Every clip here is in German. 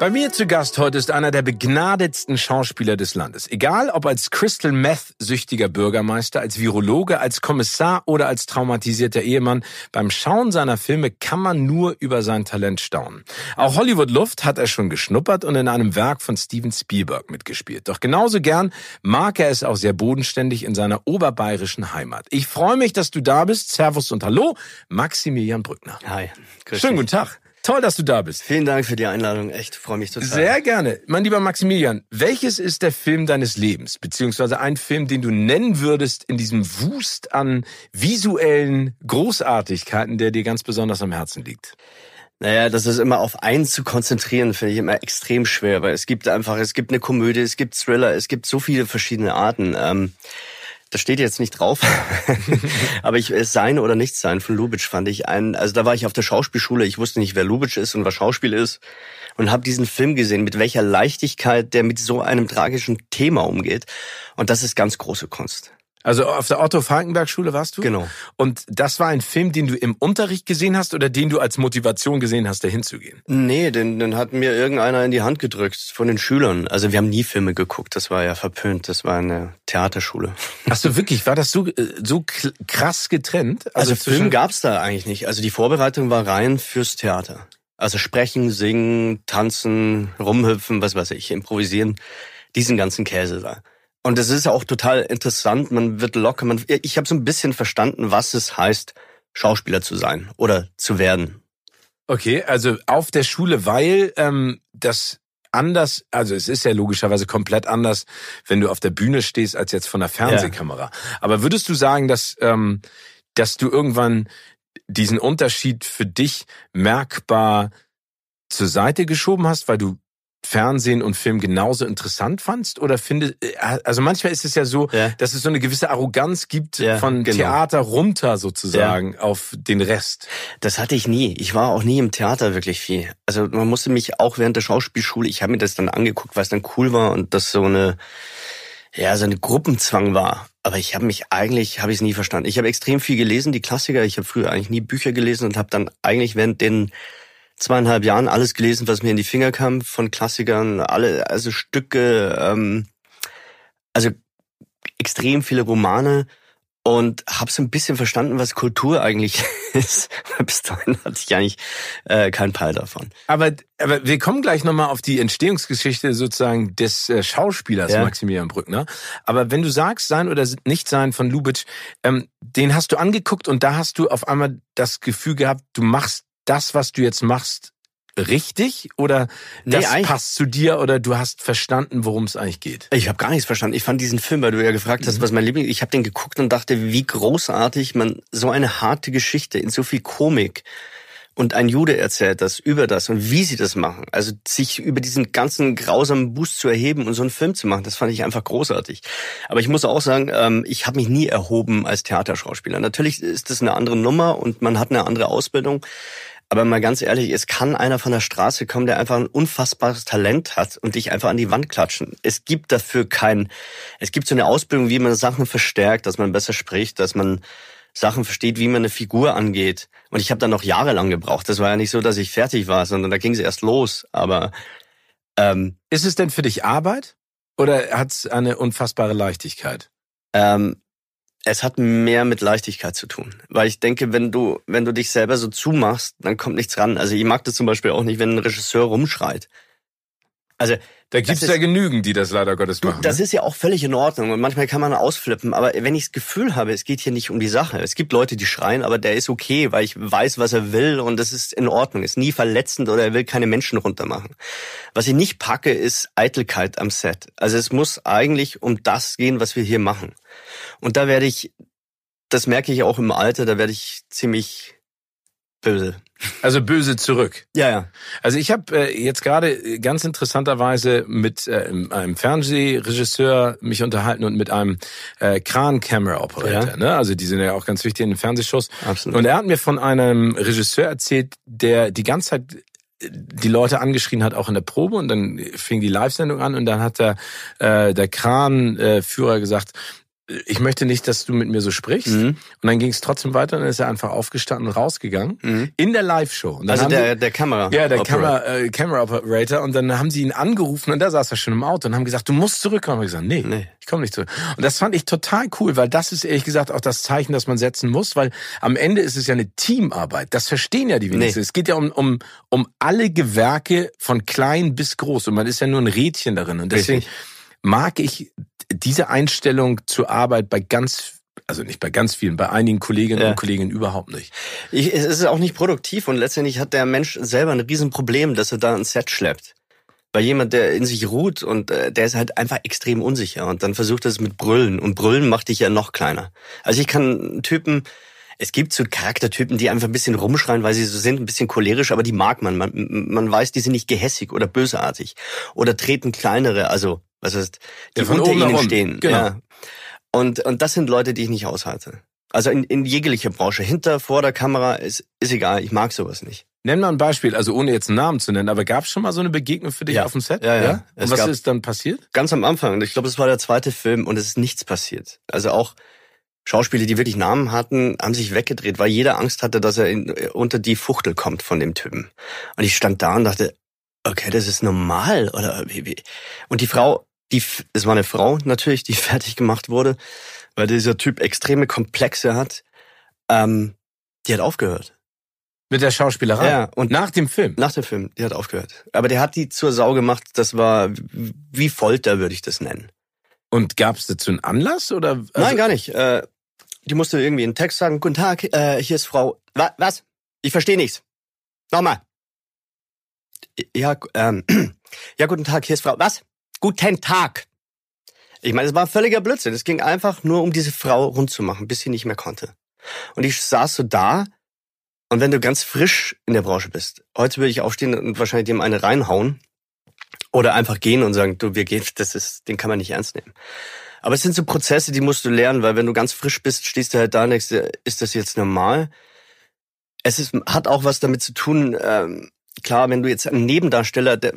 Bei mir zu Gast heute ist einer der begnadetsten Schauspieler des Landes. Egal ob als Crystal Meth süchtiger Bürgermeister, als Virologe, als Kommissar oder als traumatisierter Ehemann, beim Schauen seiner Filme kann man nur über sein Talent staunen. Auch Hollywood Luft hat er schon geschnuppert und in einem Werk von Steven Spielberg mitgespielt. Doch genauso gern mag er es auch sehr bodenständig in seiner oberbayerischen Heimat. Ich freue mich, dass du da bist. Servus und Hallo, Maximilian Brückner. Hi. Schönen guten Tag. Toll, dass du da bist. Vielen Dank für die Einladung. Echt, freue mich total. Sehr gerne. Mein lieber Maximilian, welches ist der Film deines Lebens? Beziehungsweise ein Film, den du nennen würdest in diesem Wust an visuellen Großartigkeiten, der dir ganz besonders am Herzen liegt? Naja, das ist immer auf eins zu konzentrieren, finde ich immer extrem schwer, weil es gibt einfach, es gibt eine Komödie, es gibt Thriller, es gibt so viele verschiedene Arten. Ähm, das steht jetzt nicht drauf, aber ich es Sein oder Nichts sein von Lubitsch fand ich einen, also da war ich auf der Schauspielschule, ich wusste nicht, wer Lubitsch ist und was Schauspiel ist. Und habe diesen Film gesehen, mit welcher Leichtigkeit der mit so einem tragischen Thema umgeht. Und das ist ganz große Kunst. Also auf der Otto Falkenberg Schule warst du? Genau. Und das war ein Film, den du im Unterricht gesehen hast oder den du als Motivation gesehen hast, dahin zu gehen? Nee, den, den hat mir irgendeiner in die Hand gedrückt von den Schülern. Also wir haben nie Filme geguckt, das war ja verpönt, das war eine Theaterschule. Ach so, wirklich? War das so, äh, so krass getrennt? Also, also Film gab's da eigentlich nicht. Also die Vorbereitung war rein fürs Theater. Also sprechen, singen, tanzen, rumhüpfen, was weiß ich, improvisieren, diesen ganzen Käse da. Und es ist auch total interessant, man wird locker, man, ich habe so ein bisschen verstanden, was es heißt, Schauspieler zu sein oder zu werden. Okay, also auf der Schule, weil ähm, das anders, also es ist ja logischerweise komplett anders, wenn du auf der Bühne stehst, als jetzt von der Fernsehkamera. Ja. Aber würdest du sagen, dass, ähm, dass du irgendwann diesen Unterschied für dich merkbar zur Seite geschoben hast, weil du Fernsehen und Film genauso interessant fandst? Oder finde, äh, also manchmal ist es ja so, ja. dass es so eine gewisse Arroganz gibt ja, von genau. Theater runter sozusagen ja. auf den Rest. Das hatte ich nie. Ich war auch nie im Theater wirklich viel. Also man musste mich auch während der Schauspielschule, ich habe mir das dann angeguckt, was dann cool war und das so eine, ja, so eine Gruppenzwang war. Aber ich habe mich eigentlich, habe ich es nie verstanden. Ich habe extrem viel gelesen, die Klassiker. Ich habe früher eigentlich nie Bücher gelesen und habe dann eigentlich während den zweieinhalb Jahren alles gelesen, was mir in die Finger kam von Klassikern, alle, also Stücke, ähm, also extrem viele Romane und habe so ein bisschen verstanden, was Kultur eigentlich ist. Bis dahin hatte ich eigentlich äh, keinen Peil davon. Aber, aber wir kommen gleich nochmal auf die Entstehungsgeschichte sozusagen des äh, Schauspielers ja. Maximilian Brückner. Aber wenn du sagst, sein oder nicht sein von Lubitsch, ähm, den hast du angeguckt und da hast du auf einmal das Gefühl gehabt, du machst das, was du jetzt machst, richtig oder das nee, passt zu dir oder du hast verstanden, worum es eigentlich geht? Ich habe gar nichts verstanden. Ich fand diesen Film, weil du ja gefragt hast, mhm. was mein Liebling. Ich habe den geguckt und dachte, wie großartig man so eine harte Geschichte in so viel Komik und ein Jude erzählt das über das und wie sie das machen. Also sich über diesen ganzen grausamen Boost zu erheben und so einen Film zu machen, das fand ich einfach großartig. Aber ich muss auch sagen, ähm, ich habe mich nie erhoben als Theaterschauspieler. Natürlich ist das eine andere Nummer und man hat eine andere Ausbildung. Aber mal ganz ehrlich, es kann einer von der Straße kommen, der einfach ein unfassbares Talent hat und dich einfach an die Wand klatschen. Es gibt dafür kein, es gibt so eine Ausbildung, wie man Sachen verstärkt, dass man besser spricht, dass man Sachen versteht, wie man eine Figur angeht. Und ich habe da noch jahrelang gebraucht. Das war ja nicht so, dass ich fertig war, sondern da ging es erst los. Aber ähm, ist es denn für dich Arbeit oder hat es eine unfassbare Leichtigkeit? Ähm, es hat mehr mit Leichtigkeit zu tun. Weil ich denke, wenn du, wenn du dich selber so zumachst, dann kommt nichts ran. Also ich mag das zum Beispiel auch nicht, wenn ein Regisseur rumschreit. Also da gibt's ja genügend, die das leider Gottes machen. Das ne? ist ja auch völlig in Ordnung und manchmal kann man ausflippen, aber wenn ich das Gefühl habe, es geht hier nicht um die Sache. Es gibt Leute, die schreien, aber der ist okay, weil ich weiß, was er will und das ist in Ordnung. Ist nie verletzend oder er will keine Menschen runtermachen. Was ich nicht packe, ist Eitelkeit am Set. Also es muss eigentlich um das gehen, was wir hier machen. Und da werde ich, das merke ich auch im Alter, da werde ich ziemlich böse. Also böse zurück. Ja, ja. Also ich habe äh, jetzt gerade ganz interessanterweise mit äh, einem Fernsehregisseur mich unterhalten und mit einem äh, Kran-Camera-Operator. Ja. Ne? Also die sind ja auch ganz wichtig in den Fernsehshows. Absolut. Und er hat mir von einem Regisseur erzählt, der die ganze Zeit die Leute angeschrien hat, auch in der Probe und dann fing die Live-Sendung an und dann hat der, äh, der Kran-Führer gesagt, ich möchte nicht, dass du mit mir so sprichst. Mhm. Und dann ging es trotzdem weiter und dann ist er einfach aufgestanden und rausgegangen mhm. in der Live-Show. Also der, der Kamera. Ja, der Kamera, äh, Camera Operator. Und dann haben sie ihn angerufen und da saß er schon im Auto und haben gesagt, du musst zurückkommen. Und ich gesagt, nee, nee. ich komme nicht zurück. Und das fand ich total cool, weil das ist ehrlich gesagt auch das Zeichen, das man setzen muss, weil am Ende ist es ja eine Teamarbeit. Das verstehen ja die wenigsten. Nee. Es geht ja um, um, um alle Gewerke von klein bis groß und man ist ja nur ein Rädchen darin. Und deswegen Richtig. Mag ich diese Einstellung zur Arbeit bei ganz also nicht bei ganz vielen, bei einigen Kolleginnen ja. und Kollegen überhaupt nicht. Ich, es ist auch nicht produktiv und letztendlich hat der Mensch selber ein Riesenproblem, dass er da ein Set schleppt. Weil jemand, der in sich ruht und äh, der ist halt einfach extrem unsicher und dann versucht er es mit Brüllen und Brüllen macht dich ja noch kleiner. Also ich kann Typen, es gibt so Charaktertypen, die einfach ein bisschen rumschreien, weil sie so sind, ein bisschen cholerisch, aber die mag man. Man, man weiß, die sind nicht gehässig oder bösartig oder treten kleinere, also was heißt, die ja, unter ihnen stehen. Genau. Ja. Und, und das sind Leute, die ich nicht aushalte. Also in, in jeglicher Branche. Hinter, vor der Kamera ist, ist egal. Ich mag sowas nicht. Nenn mal ein Beispiel, also ohne jetzt einen Namen zu nennen, aber gab es schon mal so eine Begegnung für dich ja. auf dem Set? Ja, ja. ja? Und was ist dann passiert? Ganz am Anfang. Ich glaube, es war der zweite Film und es ist nichts passiert. Also auch Schauspieler, die wirklich Namen hatten, haben sich weggedreht, weil jeder Angst hatte, dass er in, unter die Fuchtel kommt von dem Typen. Und ich stand da und dachte, okay, das ist normal oder wie, wie? Und die Frau die, es war eine Frau natürlich, die fertig gemacht wurde, weil dieser Typ extreme Komplexe hat. Ähm, die hat aufgehört. Mit der Schauspielerei? Ja. Und nach dem Film? Nach dem Film, die hat aufgehört. Aber der hat die zur Sau gemacht, das war wie Folter, würde ich das nennen. Und gab es dazu einen Anlass? oder? Also Nein, gar nicht. Äh, die musste irgendwie einen Text sagen, guten Tag, äh, hier ist Frau. Wa was? Ich verstehe nichts. Nochmal. Ja, ähm, ja, guten Tag, hier ist Frau. Was? Guten Tag. Ich meine, es war völliger Blödsinn. Es ging einfach nur um diese Frau rund zu machen, bis sie nicht mehr konnte. Und ich saß so da und wenn du ganz frisch in der Branche bist, heute würde ich aufstehen und wahrscheinlich dem eine reinhauen oder einfach gehen und sagen, du, wir gehen, das ist, den kann man nicht ernst nehmen. Aber es sind so Prozesse, die musst du lernen, weil wenn du ganz frisch bist, stehst du halt da und denkst, ist das jetzt normal? Es ist, hat auch was damit zu tun, ähm, klar, wenn du jetzt ein Nebendarsteller der,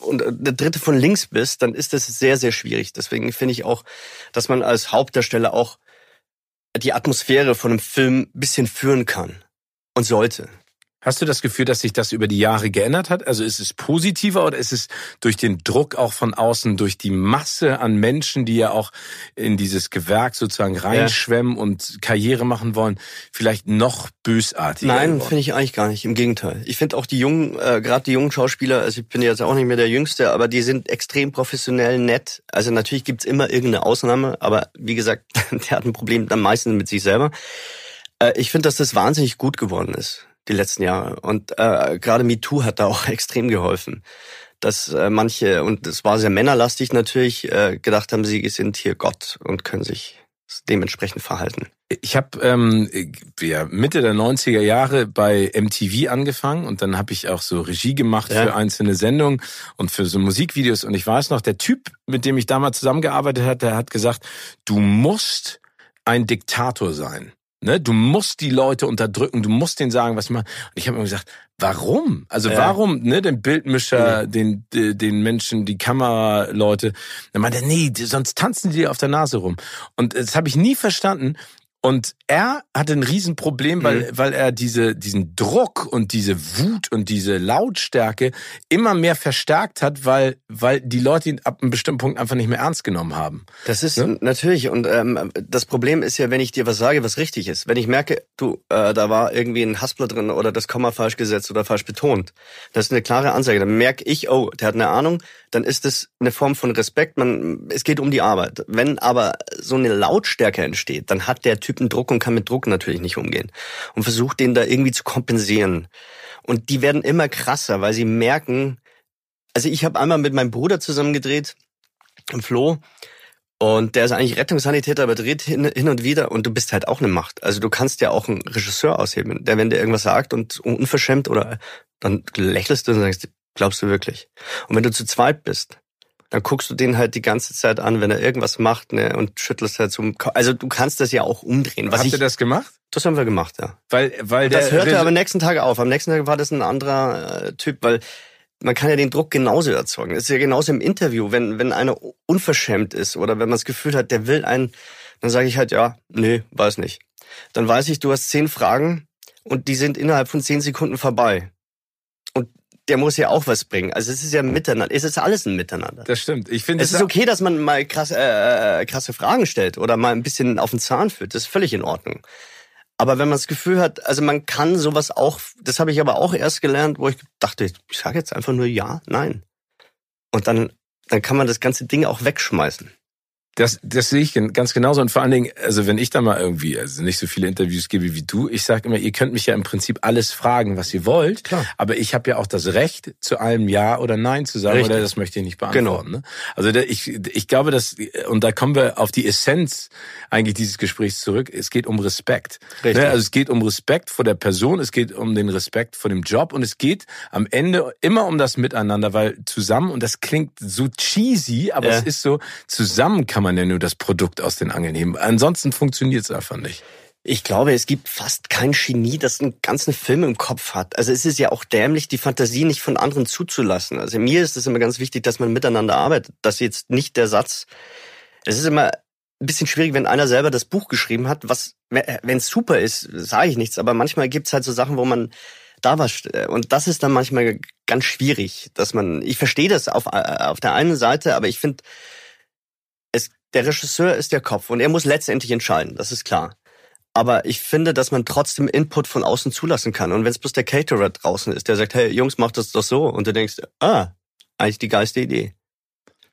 und der dritte von links bist, dann ist das sehr, sehr schwierig. Deswegen finde ich auch, dass man als Hauptdarsteller auch die Atmosphäre von einem Film ein bisschen führen kann und sollte. Hast du das Gefühl, dass sich das über die Jahre geändert hat? Also ist es positiver oder ist es durch den Druck auch von außen, durch die Masse an Menschen, die ja auch in dieses Gewerk sozusagen reinschwemmen ja. und Karriere machen wollen, vielleicht noch bösartiger? Nein, finde ich eigentlich gar nicht. Im Gegenteil. Ich finde auch die jungen, äh, gerade die jungen Schauspieler, also ich bin jetzt auch nicht mehr der Jüngste, aber die sind extrem professionell nett. Also natürlich gibt's immer irgendeine Ausnahme, aber wie gesagt, der hat ein Problem am meisten mit sich selber. Äh, ich finde, dass das wahnsinnig gut geworden ist die letzten Jahre. Und äh, gerade MeToo hat da auch extrem geholfen. Dass äh, manche, und es war sehr männerlastig natürlich, äh, gedacht haben, sie sind hier Gott und können sich dementsprechend verhalten. Ich habe ähm, ja, Mitte der 90er Jahre bei MTV angefangen und dann habe ich auch so Regie gemacht ja. für einzelne Sendungen und für so Musikvideos. Und ich weiß noch, der Typ, mit dem ich damals zusammengearbeitet hat, der hat gesagt, du musst ein Diktator sein. Ne? Du musst die Leute unterdrücken, du musst denen sagen, was. Und ich habe mir gesagt, warum? Also ja. warum, ne, den Bildmischer, ja. den, den Menschen, die Kameraleute. Dann meinte er, nee, sonst tanzen die auf der Nase rum. Und das habe ich nie verstanden. Und er hatte ein Riesenproblem, weil, mhm. weil er diese, diesen Druck und diese Wut und diese Lautstärke immer mehr verstärkt hat, weil, weil die Leute ihn ab einem bestimmten Punkt einfach nicht mehr ernst genommen haben. Das ist ja? natürlich. Und ähm, das Problem ist ja, wenn ich dir was sage, was richtig ist. Wenn ich merke, du, äh, da war irgendwie ein Haspler drin oder das Komma falsch gesetzt oder falsch betont. Das ist eine klare Ansage. Dann merke ich, oh, der hat eine Ahnung, dann ist es eine Form von Respekt. Man, es geht um die Arbeit. Wenn aber so eine Lautstärke entsteht, dann hat der Typ Typen Druck und kann mit Druck natürlich nicht umgehen und versucht den da irgendwie zu kompensieren. Und die werden immer krasser, weil sie merken, also ich habe einmal mit meinem Bruder zusammen gedreht, im Flo, und der ist eigentlich Rettungssanitäter, aber dreht hin, hin und wieder und du bist halt auch eine Macht. Also du kannst ja auch einen Regisseur ausheben, der, wenn der irgendwas sagt und unverschämt oder dann lächelst du und sagst, glaubst du wirklich? Und wenn du zu zweit bist, dann guckst du den halt die ganze Zeit an, wenn er irgendwas macht, ne, und schüttelst halt so. Also du kannst das ja auch umdrehen. Was Habt ihr das gemacht? Das haben wir gemacht, ja. Weil, weil das hörte Resi aber am nächsten Tag auf. Am nächsten Tag war das ein anderer äh, Typ, weil man kann ja den Druck genauso erzeugen. Es ist ja genauso im Interview, wenn wenn einer unverschämt ist oder wenn man das Gefühl hat, der will einen, dann sage ich halt ja, nee, weiß nicht. Dann weiß ich, du hast zehn Fragen und die sind innerhalb von zehn Sekunden vorbei der muss ja auch was bringen. Also es ist ja miteinander. Es ist alles ein Miteinander. Das stimmt. Ich finde es ist okay, dass man mal krass, äh, äh, krasse Fragen stellt oder mal ein bisschen auf den Zahn führt. Das ist völlig in Ordnung. Aber wenn man das Gefühl hat, also man kann sowas auch, das habe ich aber auch erst gelernt, wo ich dachte, ich sage jetzt einfach nur ja, nein. Und dann, dann kann man das ganze Ding auch wegschmeißen. Das, das sehe ich ganz genauso. Und vor allen Dingen, also wenn ich da mal irgendwie, also nicht so viele Interviews gebe wie du, ich sage immer, ihr könnt mich ja im Prinzip alles fragen, was ihr wollt. Klar. Aber ich habe ja auch das Recht, zu allem Ja oder Nein zu sagen, Richtig. oder das möchte ich nicht beantworten. Genau. Ne? Also ich, ich glaube, dass, und da kommen wir auf die Essenz eigentlich dieses Gesprächs zurück, es geht um Respekt. Richtig. Ne? Also es geht um Respekt vor der Person, es geht um den Respekt vor dem Job und es geht am Ende immer um das Miteinander, weil zusammen, und das klingt so cheesy, aber ja. es ist so, zusammen kann man man ja nur das Produkt aus den Angeln heben. Ansonsten funktioniert es einfach nicht. Ich glaube, es gibt fast kein Genie, das einen ganzen Film im Kopf hat. Also es ist ja auch dämlich, die Fantasie nicht von anderen zuzulassen. Also mir ist es immer ganz wichtig, dass man miteinander arbeitet. Dass jetzt nicht der Satz, es ist immer ein bisschen schwierig, wenn einer selber das Buch geschrieben hat, was, wenn es super ist, sage ich nichts, aber manchmal gibt es halt so Sachen, wo man da was, und das ist dann manchmal ganz schwierig, dass man, ich verstehe das auf, auf der einen Seite, aber ich finde, der Regisseur ist der Kopf und er muss letztendlich entscheiden, das ist klar. Aber ich finde, dass man trotzdem Input von außen zulassen kann. Und wenn es bloß der Caterer draußen ist, der sagt, hey Jungs, macht das doch so. Und du denkst, ah, eigentlich die geilste Idee.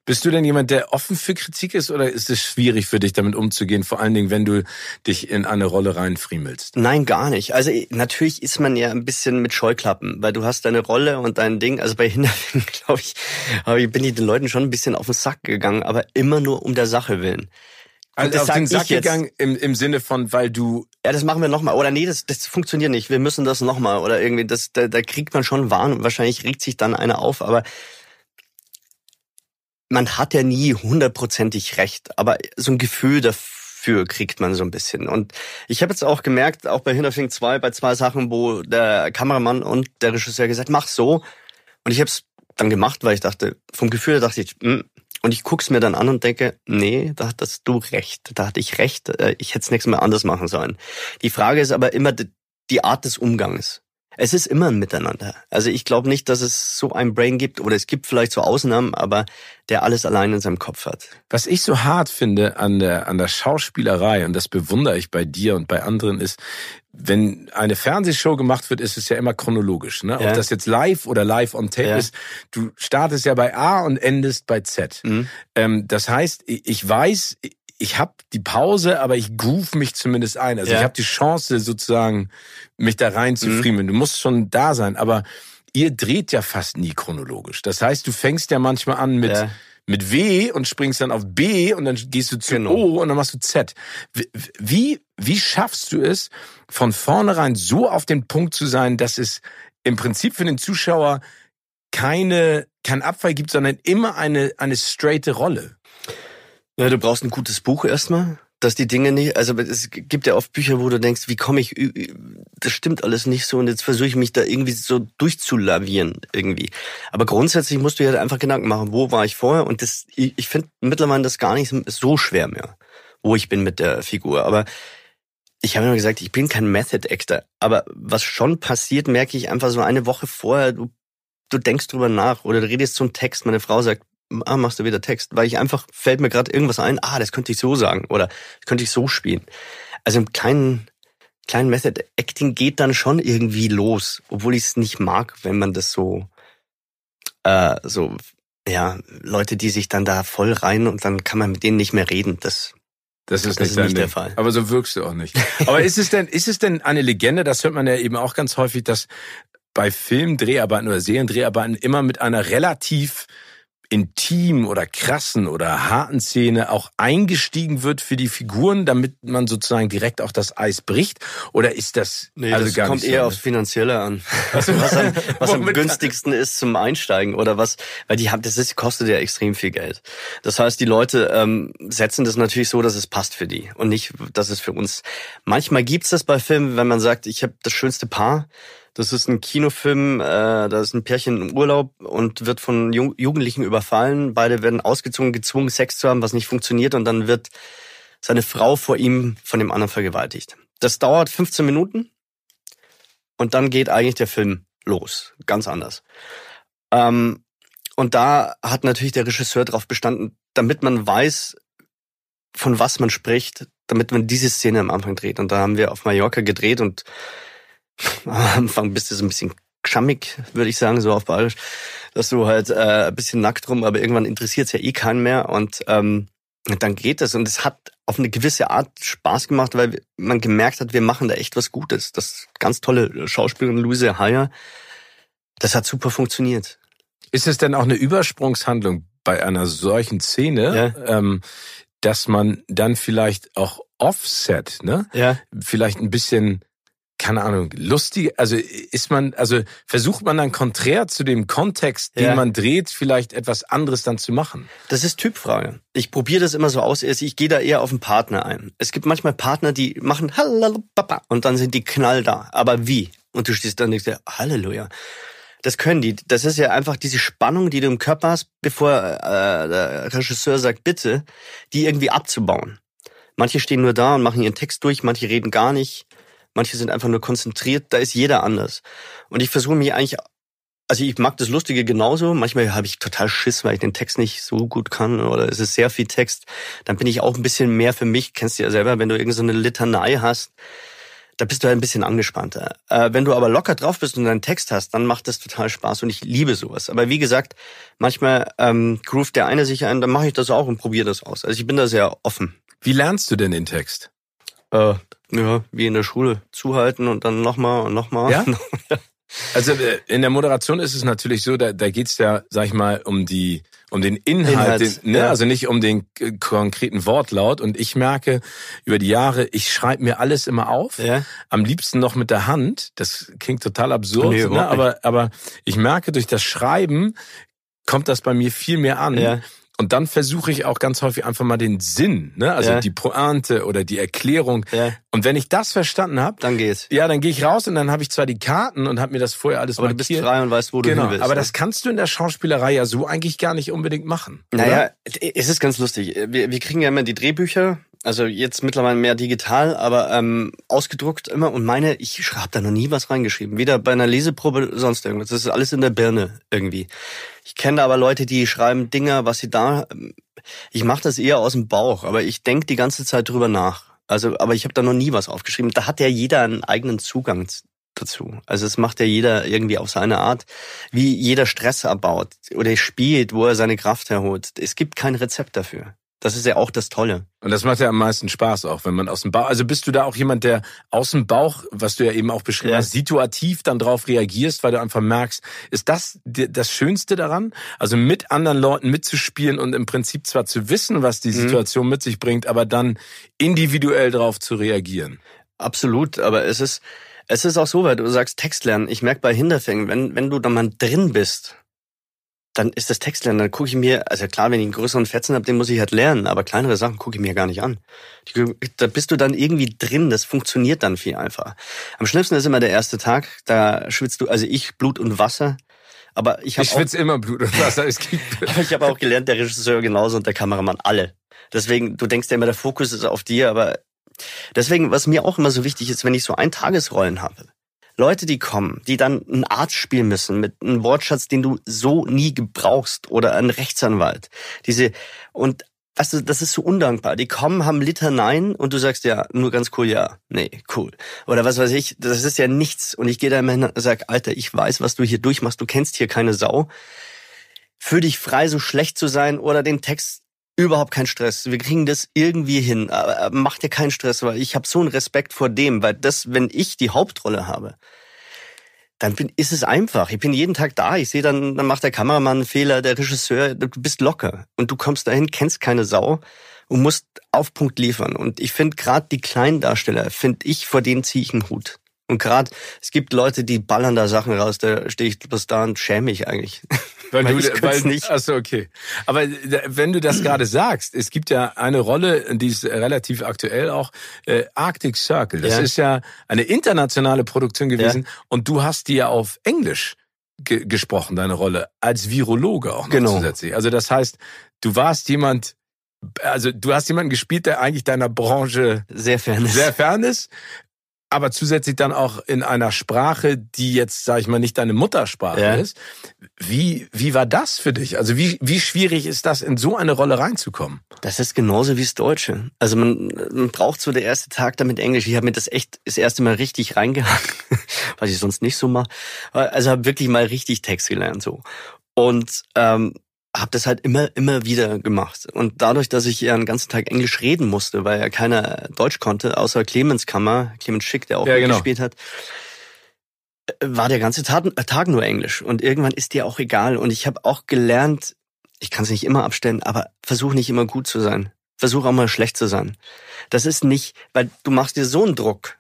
Bist du denn jemand, der offen für Kritik ist oder ist es schwierig für dich, damit umzugehen? Vor allen Dingen, wenn du dich in eine Rolle reinfriemelst. Nein, gar nicht. Also natürlich ist man ja ein bisschen mit Scheuklappen, weil du hast deine Rolle und dein Ding. Also bei Hinterfilmen, glaube ich, bin ich den Leuten schon ein bisschen auf den Sack gegangen, aber immer nur um der Sache willen. Also auf den Sack gegangen im, im Sinne von, weil du... Ja, das machen wir nochmal. Oder nee, das, das funktioniert nicht. Wir müssen das nochmal. Oder irgendwie, das, da, da kriegt man schon Warn und wahrscheinlich regt sich dann einer auf. Aber man hat ja nie hundertprozentig recht, aber so ein Gefühl dafür kriegt man so ein bisschen. Und ich habe jetzt auch gemerkt, auch bei Hinterfing 2, bei zwei Sachen, wo der Kameramann und der Regisseur gesagt, mach so. Und ich habe es dann gemacht, weil ich dachte, vom Gefühl dachte ich, mh. Hm. und ich guck's mir dann an und denke, nee, da hattest du recht, da hatte ich recht, äh, ich hätte es nächstes Mal anders machen sollen. Die Frage ist aber immer die Art des Umgangs. Es ist immer ein Miteinander. Also ich glaube nicht, dass es so ein Brain gibt oder es gibt vielleicht so Ausnahmen, aber der alles allein in seinem Kopf hat. Was ich so hart finde an der, an der Schauspielerei, und das bewundere ich bei dir und bei anderen, ist, wenn eine Fernsehshow gemacht wird, ist es ja immer chronologisch. Ne? Ja. Ob das jetzt live oder live on tape ja. ist, du startest ja bei A und endest bei Z. Mhm. Ähm, das heißt, ich weiß, ich habe die Pause, aber ich groove mich zumindest ein. Also ja. ich habe die Chance sozusagen, mich da rein zu Mhm. Du musst schon da sein, aber ihr dreht ja fast nie chronologisch. Das heißt, du fängst ja manchmal an mit ja. mit W und springst dann auf B und dann gehst du zu genau. O und dann machst du Z. Wie wie schaffst du es von vornherein so auf den Punkt zu sein, dass es im Prinzip für den Zuschauer keine kein Abfall gibt, sondern immer eine eine straighte Rolle? Ja, du brauchst ein gutes Buch erstmal, dass die Dinge nicht, also es gibt ja oft Bücher, wo du denkst, wie komme ich, das stimmt alles nicht so und jetzt versuche ich mich da irgendwie so durchzulavieren irgendwie. Aber grundsätzlich musst du ja einfach Gedanken machen, wo war ich vorher und das, ich, ich finde mittlerweile das gar nicht so schwer mehr, wo ich bin mit der Figur. Aber ich habe immer gesagt, ich bin kein Method Actor, aber was schon passiert, merke ich einfach so eine Woche vorher, du, du denkst drüber nach oder du redest zum Text, meine Frau sagt, ah, machst du wieder Text, weil ich einfach, fällt mir gerade irgendwas ein, ah, das könnte ich so sagen oder das könnte ich so spielen. Also im kleinen, kleinen Method Acting geht dann schon irgendwie los, obwohl ich es nicht mag, wenn man das so, äh, so, ja, Leute, die sich dann da voll rein und dann kann man mit denen nicht mehr reden, das das ist, das nicht, ist nicht der Fall. Aber so wirkst du auch nicht. Aber ist es denn, ist es denn eine Legende? Das hört man ja eben auch ganz häufig, dass bei Filmdreharbeiten oder Seriendreharbeiten immer mit einer relativ intim oder krassen oder harten Szene auch eingestiegen wird für die Figuren, damit man sozusagen direkt auch das Eis bricht? Oder ist das nee, also das gar kommt nicht eher so, aufs Finanzielle an. was, am, was am günstigsten ist zum Einsteigen oder was, weil die haben, das ist, kostet ja extrem viel Geld. Das heißt, die Leute ähm, setzen das natürlich so, dass es passt für die und nicht, dass es für uns. Manchmal gibt's das bei Filmen, wenn man sagt, ich habe das schönste Paar das ist ein Kinofilm, äh, da ist ein Pärchen im Urlaub und wird von Jung Jugendlichen überfallen. Beide werden ausgezogen, gezwungen, Sex zu haben, was nicht funktioniert. Und dann wird seine Frau vor ihm von dem anderen vergewaltigt. Das dauert 15 Minuten und dann geht eigentlich der Film los. Ganz anders. Ähm, und da hat natürlich der Regisseur darauf bestanden, damit man weiß, von was man spricht, damit man diese Szene am Anfang dreht. Und da haben wir auf Mallorca gedreht und am Anfang bist du so ein bisschen schammig, würde ich sagen, so auf Bayerisch, dass du halt äh, ein bisschen nackt rum, aber irgendwann interessiert es ja eh keinen mehr und ähm, dann geht es und es hat auf eine gewisse Art Spaß gemacht, weil man gemerkt hat, wir machen da echt was Gutes. Das ganz tolle Schauspielerin Luise Heyer, das hat super funktioniert. Ist es denn auch eine Übersprungshandlung bei einer solchen Szene, ja. ähm, dass man dann vielleicht auch Offset, ne? Ja. Vielleicht ein bisschen keine Ahnung, lustig, also ist man, also versucht man dann konträr zu dem Kontext, den ja. man dreht, vielleicht etwas anderes dann zu machen? Das ist Typfrage. Ich probiere das immer so aus, ich gehe da eher auf den Partner ein. Es gibt manchmal Partner, die machen Halleluja und dann sind die knall da. Aber wie? Und du stehst dann und denkst, Halleluja. Das können die. Das ist ja einfach diese Spannung, die du im Körper hast, bevor äh, der Regisseur sagt, bitte, die irgendwie abzubauen. Manche stehen nur da und machen ihren Text durch, manche reden gar nicht. Manche sind einfach nur konzentriert, da ist jeder anders. Und ich versuche mich eigentlich, also ich mag das Lustige genauso. Manchmal habe ich total Schiss, weil ich den Text nicht so gut kann oder es ist sehr viel Text. Dann bin ich auch ein bisschen mehr für mich. Kennst du ja selber, wenn du irgendeine so Litanei hast, da bist du halt ein bisschen angespannter. Äh, wenn du aber locker drauf bist und deinen Text hast, dann macht das total Spaß und ich liebe sowas. Aber wie gesagt, manchmal ähm, groovt der eine sich ein, dann mache ich das auch und probiere das aus. Also ich bin da sehr offen. Wie lernst du denn den Text? Äh, ja, wie in der Schule. Zuhalten und dann nochmal und nochmal. Ja? Also äh, in der Moderation ist es natürlich so, da, da geht's ja, sag ich mal, um die, um den Inhalt, Inhalt den, ne? Ja. also nicht um den konkreten Wortlaut. Und ich merke über die Jahre, ich schreibe mir alles immer auf. Ja. Am liebsten noch mit der Hand. Das klingt total absurd, nee, ne? aber aber ich merke durch das Schreiben kommt das bei mir viel mehr an. Ja. Und dann versuche ich auch ganz häufig einfach mal den Sinn, ne? also ja. die Pointe oder die Erklärung. Ja. Und wenn ich das verstanden habe, dann geht's. Ja, dann gehe ich raus und dann habe ich zwar die Karten und habe mir das vorher alles aber markiert. du bist frei und weißt, wo du genau. hin willst. Aber das kannst du in der Schauspielerei ja so eigentlich gar nicht unbedingt machen. Naja, oder? es ist ganz lustig. Wir, wir kriegen ja immer die Drehbücher also jetzt mittlerweile mehr digital, aber ähm, ausgedruckt immer. Und meine, ich habe da noch nie was reingeschrieben. Weder bei einer Leseprobe, sonst irgendwas. Das ist alles in der Birne irgendwie. Ich kenne aber Leute, die schreiben Dinger, was sie da. Ähm, ich mache das eher aus dem Bauch, aber ich denk die ganze Zeit drüber nach. Also, aber ich habe da noch nie was aufgeschrieben. Da hat ja jeder einen eigenen Zugang dazu. Also es macht ja jeder irgendwie auf seine Art, wie jeder Stress abbaut oder spielt, wo er seine Kraft herholt. Es gibt kein Rezept dafür. Das ist ja auch das Tolle. Und das macht ja am meisten Spaß auch, wenn man aus dem Bauch, also bist du da auch jemand, der aus dem Bauch, was du ja eben auch beschrieben ja. hast, situativ dann drauf reagierst, weil du einfach merkst, ist das das Schönste daran? Also mit anderen Leuten mitzuspielen und im Prinzip zwar zu wissen, was die mhm. Situation mhm. mit sich bringt, aber dann individuell drauf zu reagieren. Absolut, aber es ist, es ist auch so, weil du sagst Text lernen. Ich merke bei Hinterfängen, wenn, wenn du da mal drin bist, dann ist das Textlernen, dann gucke ich mir, also klar, wenn ich einen größeren Fetzen habe, den muss ich halt lernen, aber kleinere Sachen gucke ich mir gar nicht an. Da bist du dann irgendwie drin, das funktioniert dann viel einfacher. Am schlimmsten ist immer der erste Tag, da schwitzt du, also ich Blut und Wasser, aber ich habe Ich schwitze immer Blut und Wasser, es gibt Ich habe auch gelernt, der Regisseur genauso und der Kameramann alle. Deswegen, du denkst ja immer, der Fokus ist auf dir, aber Deswegen, was mir auch immer so wichtig ist, wenn ich so Eintagesrollen habe, Leute, die kommen, die dann einen Arzt spielen müssen mit einem Wortschatz, den du so nie gebrauchst oder einen Rechtsanwalt. Diese und also das ist so undankbar. Die kommen, haben Liter Nein und du sagst ja nur ganz cool ja, nee, cool oder was weiß ich. Das ist ja nichts und ich gehe da immer hin und sag, Alter, ich weiß, was du hier durchmachst. Du kennst hier keine Sau. Für dich frei, so schlecht zu sein oder den Text Überhaupt kein Stress. Wir kriegen das irgendwie hin. Aber mach dir keinen Stress, weil ich habe so einen Respekt vor dem, weil das, wenn ich die Hauptrolle habe, dann bin, ist es einfach. Ich bin jeden Tag da. Ich sehe dann, dann macht der Kameramann einen Fehler, der Regisseur, du bist locker. Und du kommst dahin, kennst keine Sau und musst auf Punkt liefern. Und ich finde gerade die kleinen Darsteller, finde ich, vor denen ziehe ich einen Hut. Und gerade, es gibt Leute, die ballern da Sachen raus, da stehe ich bloß da und schäme mich eigentlich. Weil, weil du, weil, nicht. Achso, okay. Aber wenn du das gerade sagst, es gibt ja eine Rolle, die ist relativ aktuell auch, äh, Arctic Circle. Das ja. ist ja eine internationale Produktion gewesen ja. und du hast die ja auf Englisch ge gesprochen, deine Rolle, als Virologe auch noch genau. zusätzlich. Also das heißt, du warst jemand, also du hast jemanden gespielt, der eigentlich deiner Branche sehr fern ist. Sehr fern ist aber zusätzlich dann auch in einer Sprache, die jetzt, sag ich mal, nicht deine Muttersprache ja. ist. Wie, wie war das für dich? Also wie, wie schwierig ist das, in so eine Rolle reinzukommen? Das ist genauso wie das Deutsche. Also man, man braucht so der erste Tag damit Englisch. Ich habe mir das echt das erste Mal richtig reingehangen, was ich sonst nicht so mache. Also habe wirklich mal richtig Text gelernt so. Und ähm, habe das halt immer, immer wieder gemacht. Und dadurch, dass ich ja den ganzen Tag Englisch reden musste, weil ja keiner Deutsch konnte, außer Clemens Kammer, Clemens Schick, der auch ja, genau. gespielt hat, äh, war der ganze Tag, äh, Tag nur Englisch. Und irgendwann ist dir auch egal. Und ich habe auch gelernt, ich kann es nicht immer abstellen, aber versuch nicht immer gut zu sein. Versuch auch mal schlecht zu sein. Das ist nicht, weil du machst dir so einen Druck,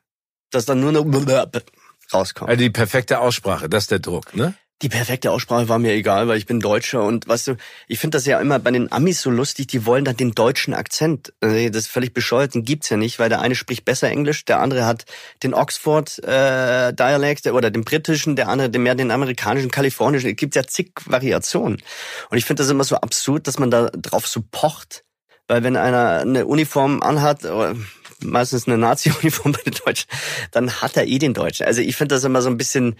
dass dann nur noch rauskommt. Also die perfekte Aussprache, das ist der Druck, ne? Die perfekte Aussprache war mir egal, weil ich bin Deutscher und weißt du, ich finde das ja immer bei den Amis so lustig, die wollen dann den deutschen Akzent. Also, das ist völlig bescheuert, den gibt's ja nicht, weil der eine spricht besser Englisch, der andere hat den Oxford äh, Dialekt oder den britischen, der andere mehr den amerikanischen, kalifornischen. Es gibt ja zig Variationen. Und ich finde das immer so absurd, dass man da drauf so pocht, weil wenn einer eine Uniform anhat, meistens eine Nazi-Uniform bei den Deutschen, dann hat er eh den Deutschen. Also ich finde das immer so ein bisschen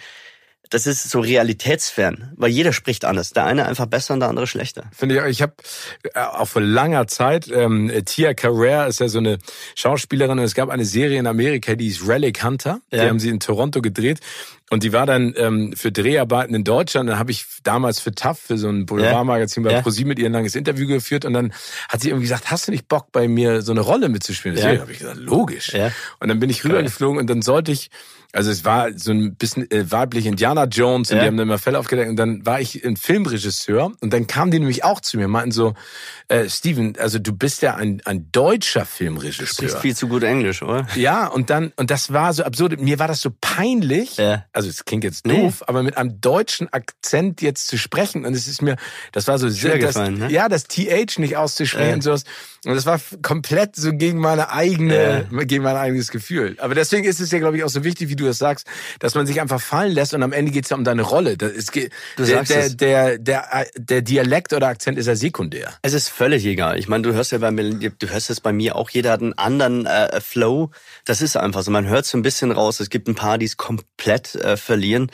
das ist so realitätsfern, weil jeder spricht anders. Der eine einfach besser und der andere schlechter. Finde ich, ich habe äh, auch vor langer Zeit, ähm, Tia Carrere ist ja so eine Schauspielerin und es gab eine Serie in Amerika, die ist Relic Hunter. Ja. Die haben sie in Toronto gedreht. Und die war dann ähm, für Dreharbeiten in Deutschland. Dann habe ich damals für TAF, für so ein Boulevardmagazin bei ja. ProSieben mit ihr ein langes Interview geführt. Und dann hat sie irgendwie gesagt, hast du nicht Bock, bei mir so eine Rolle mitzuspielen? Deswegen ja. habe ich gesagt, logisch. Ja. Und dann bin ich rübergeflogen und dann sollte ich also es war so ein bisschen äh, weiblich Indiana Jones und ja. die haben dann immer Fälle aufgedeckt und dann war ich ein Filmregisseur und dann kamen die nämlich auch zu mir, meinten so, äh, Steven, also du bist ja ein, ein deutscher Filmregisseur. Du sprichst viel zu gut Englisch, oder? Ja, und dann, und das war so absurd, mir war das so peinlich, ja. also es klingt jetzt doof, nee. aber mit einem deutschen Akzent jetzt zu sprechen und es ist mir, das war so sehr, gefallen, ne? ja, das TH nicht auszusprechen ja. und sowas. Und das war komplett so gegen meine eigene, gegen mein eigenes Gefühl. Aber deswegen ist es ja, glaube ich, auch so wichtig, wie du das sagst, dass man sich einfach fallen lässt und am Ende geht es ja um deine Rolle. Das ist, du der, sagst der, es. Der, der, der Dialekt oder Akzent ist ja sekundär. Es ist völlig egal. Ich meine, du hörst ja bei mir, du hörst es bei mir auch, jeder hat einen anderen äh, Flow. Das ist einfach so. Man hört so ein bisschen raus. Es gibt ein paar, die es komplett äh, verlieren.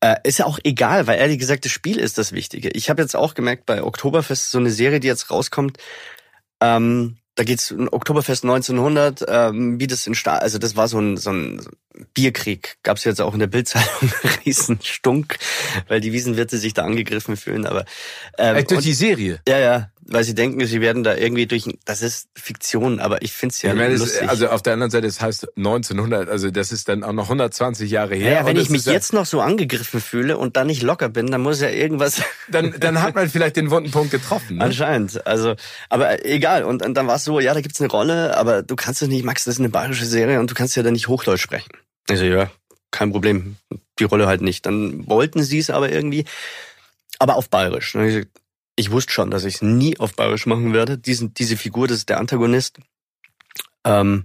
Äh, ist ja auch egal, weil ehrlich gesagt, das Spiel ist das Wichtige. Ich habe jetzt auch gemerkt, bei Oktoberfest, so eine Serie, die jetzt rauskommt, ähm, da geht's um Oktoberfest 1900, ähm, wie das in Stahl, also das war so ein, so ein Bierkrieg. Gab's jetzt auch in der Bildzeitung Riesenstunk, weil die Wiesenwirte sich da angegriffen fühlen. Aber ähm, Echt durch und, die Serie? Ja, ja weil sie denken, sie werden da irgendwie durch, das ist Fiktion, aber ich finde es ja, meine, lustig. also auf der anderen Seite, es heißt 1900, also das ist dann auch noch 120 Jahre her. Ja, wenn ich mich jetzt noch so angegriffen fühle und dann nicht locker bin, dann muss ja irgendwas... Dann, dann hat man vielleicht den wunden Punkt getroffen. Ne? Anscheinend, also, aber egal. Und, und dann war es so, ja, da gibt's eine Rolle, aber du kannst es nicht, Max, das ist eine bayerische Serie und du kannst ja da nicht Hochdeutsch sprechen. Also ja, kein Problem, die Rolle halt nicht. Dann wollten sie es aber irgendwie, aber auf bayerisch ich wusste schon, dass ich es nie auf Bayerisch machen werde. Diesen, diese Figur, das ist der Antagonist. Ähm,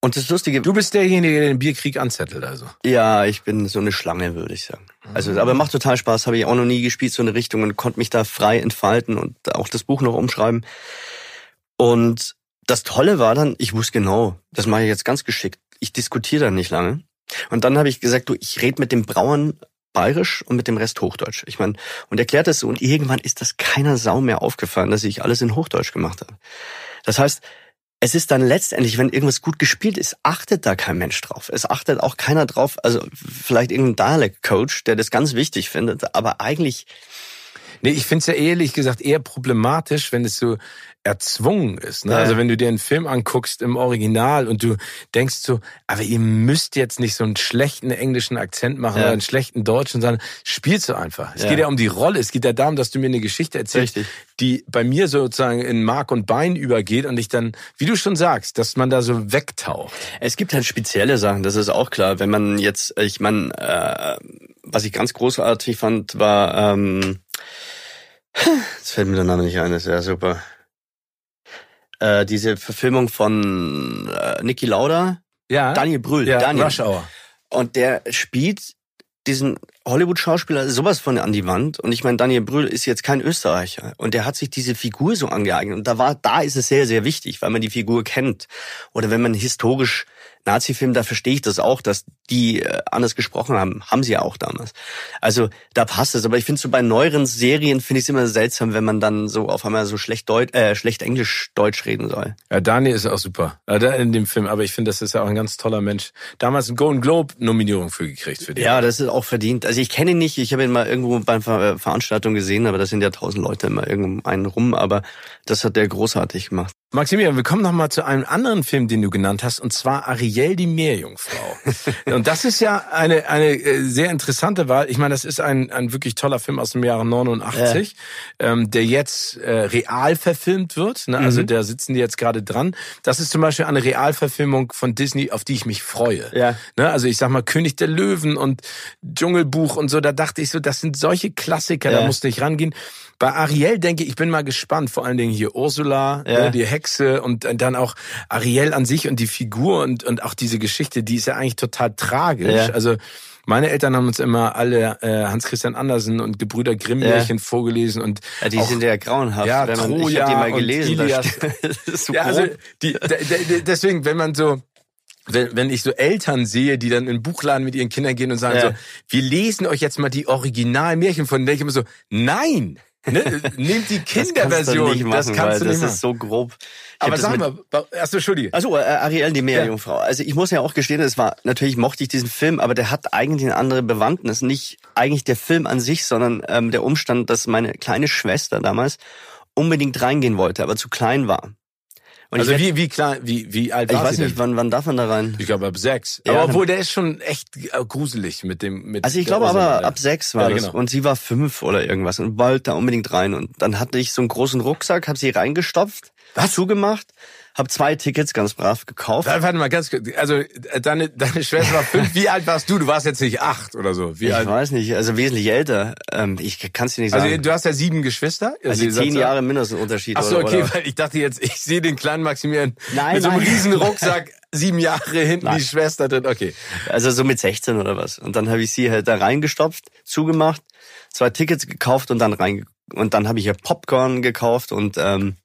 und das Lustige. Du bist derjenige, der den Bierkrieg anzettelt, also. Ja, ich bin so eine Schlange, würde ich sagen. Also, aber macht total Spaß. Habe ich auch noch nie gespielt, so eine Richtung und konnte mich da frei entfalten und auch das Buch noch umschreiben. Und das Tolle war dann, ich wusste genau, das mache ich jetzt ganz geschickt. Ich diskutiere dann nicht lange. Und dann habe ich gesagt, du, ich rede mit dem Brauern bayerisch und mit dem Rest Hochdeutsch. Ich meine, und erklärt das so und irgendwann ist das keiner Sau mehr aufgefallen, dass ich alles in Hochdeutsch gemacht habe. Das heißt, es ist dann letztendlich, wenn irgendwas gut gespielt ist, achtet da kein Mensch drauf. Es achtet auch keiner drauf, also vielleicht irgendein Dialect-Coach, der das ganz wichtig findet, aber eigentlich Nee, ich finde es ja ehrlich gesagt eher problematisch, wenn es so erzwungen ist. Ne? Ja. Also wenn du dir einen Film anguckst im Original und du denkst so, aber ihr müsst jetzt nicht so einen schlechten englischen Akzent machen ja. oder einen schlechten deutschen, sondern spielst du einfach. Es ja. geht ja um die Rolle. Es geht ja darum, dass du mir eine Geschichte erzählst, Richtig. die bei mir sozusagen in Mark und Bein übergeht und ich dann, wie du schon sagst, dass man da so wegtaucht. Es gibt halt spezielle Sachen, das ist auch klar. Wenn man jetzt, ich meine, äh, was ich ganz großartig fand, war ähm, Jetzt fällt mir der Name nicht ein, das ist ja super. Äh, diese Verfilmung von äh, Niki Lauda. Ja. Daniel Brühl. Ja, Daniel. Rush Hour. Und der spielt diesen Hollywood-Schauspieler sowas von an die Wand. Und ich meine, Daniel Brühl ist jetzt kein Österreicher. Und der hat sich diese Figur so angeeignet. Und da war, da ist es sehr, sehr wichtig, weil man die Figur kennt. Oder wenn man historisch Nazi-Film, da verstehe ich das auch, dass die äh, anders gesprochen haben. Haben sie ja auch damals. Also da passt es. Aber ich finde so bei neueren Serien finde ich es immer seltsam, wenn man dann so auf einmal so schlecht Deutsch, äh, schlecht Englisch Deutsch reden soll. Ja, Daniel ist auch super in dem Film. Aber ich finde, das ist ja auch ein ganz toller Mensch. Damals ein Golden Globe Nominierung für gekriegt für den. Ja, das ist auch verdient. Also ich kenne ihn nicht. Ich habe ihn mal irgendwo bei einer Veranstaltung gesehen, aber das sind ja tausend Leute immer irgendeinen rum. Aber das hat der großartig gemacht. Maximilian, wir kommen noch mal zu einem anderen Film, den du genannt hast, und zwar Ariel die Meerjungfrau. und das ist ja eine eine äh, sehr interessante Wahl. Ich meine, das ist ein ein wirklich toller Film aus dem Jahre 89, ja. ähm, der jetzt äh, real verfilmt wird. Ne? Also mhm. da sitzen die jetzt gerade dran. Das ist zum Beispiel eine Realverfilmung von Disney, auf die ich mich freue. Ja. Ne? Also ich sag mal König der Löwen und Dschungelbuch und so. Da dachte ich so, das sind solche Klassiker, ja. da musste ich rangehen. Bei Ariel denke ich, ich bin mal gespannt. Vor allen Dingen hier Ursula, ja. Ne, die Hexe und dann auch Ariel an sich und die Figur und, und auch diese Geschichte, die ist ja eigentlich total tragisch. Ja. Also meine Eltern haben uns immer alle äh, Hans Christian Andersen und Gebrüder Grimm Märchen ja. vorgelesen und ja, die auch, sind ja grauenhaft. Ja, wenn man, Troja ich hab die mal gelesen. Ilias. so ja, also die, deswegen, wenn man so wenn, wenn ich so Eltern sehe, die dann in den Buchladen mit ihren Kindern gehen und sagen ja. so, wir lesen euch jetzt mal die Originalmärchen von, denke ich immer so, nein, Ne? Nehmt die Kinderversion. Das kannst du nicht machen, das kannst du nicht Das ist so grob. Ich Aber sag mal, erst Entschuldige. Also äh, Ariel, die Meerjungfrau. Ja. Also ich muss ja auch gestehen, es war, natürlich mochte ich diesen Film, aber der hat eigentlich eine andere Bewandtnis. Nicht eigentlich der Film an sich, sondern ähm, der Umstand, dass meine kleine Schwester damals unbedingt reingehen wollte, aber zu klein war. Und also wie, wie klar, wie, wie alt war Ich weiß nicht, wann, wann darf man da rein? Ich glaube ab sechs. Ja, aber obwohl, der ist schon echt äh, gruselig mit dem, mit Also ich glaube aber ab sechs war ja, das. Genau. Und sie war fünf oder irgendwas und wollte da unbedingt rein. Und dann hatte ich so einen großen Rucksack, habe sie reingestopft, Was? zugemacht hab zwei Tickets ganz brav gekauft. Warte mal, ganz kurz. Also deine, deine Schwester war fünf. Wie alt warst du? Du warst jetzt nicht acht oder so. Wie ich alt? weiß nicht, also wesentlich älter. Ähm, ich kann es dir nicht also, sagen. Also du hast ja sieben Geschwister? Also, also zehn Jahre mindestens Unterschied. Ach so, okay, oder? weil ich dachte jetzt, ich sehe den kleinen Maximilian nein, mit so einem riesen Rucksack, sieben Jahre hinten nein. die Schwester drin. Okay. Also so mit 16 oder was. Und dann habe ich sie halt da reingestopft, zugemacht, zwei Tickets gekauft und dann rein und dann habe ich ihr Popcorn gekauft und ähm,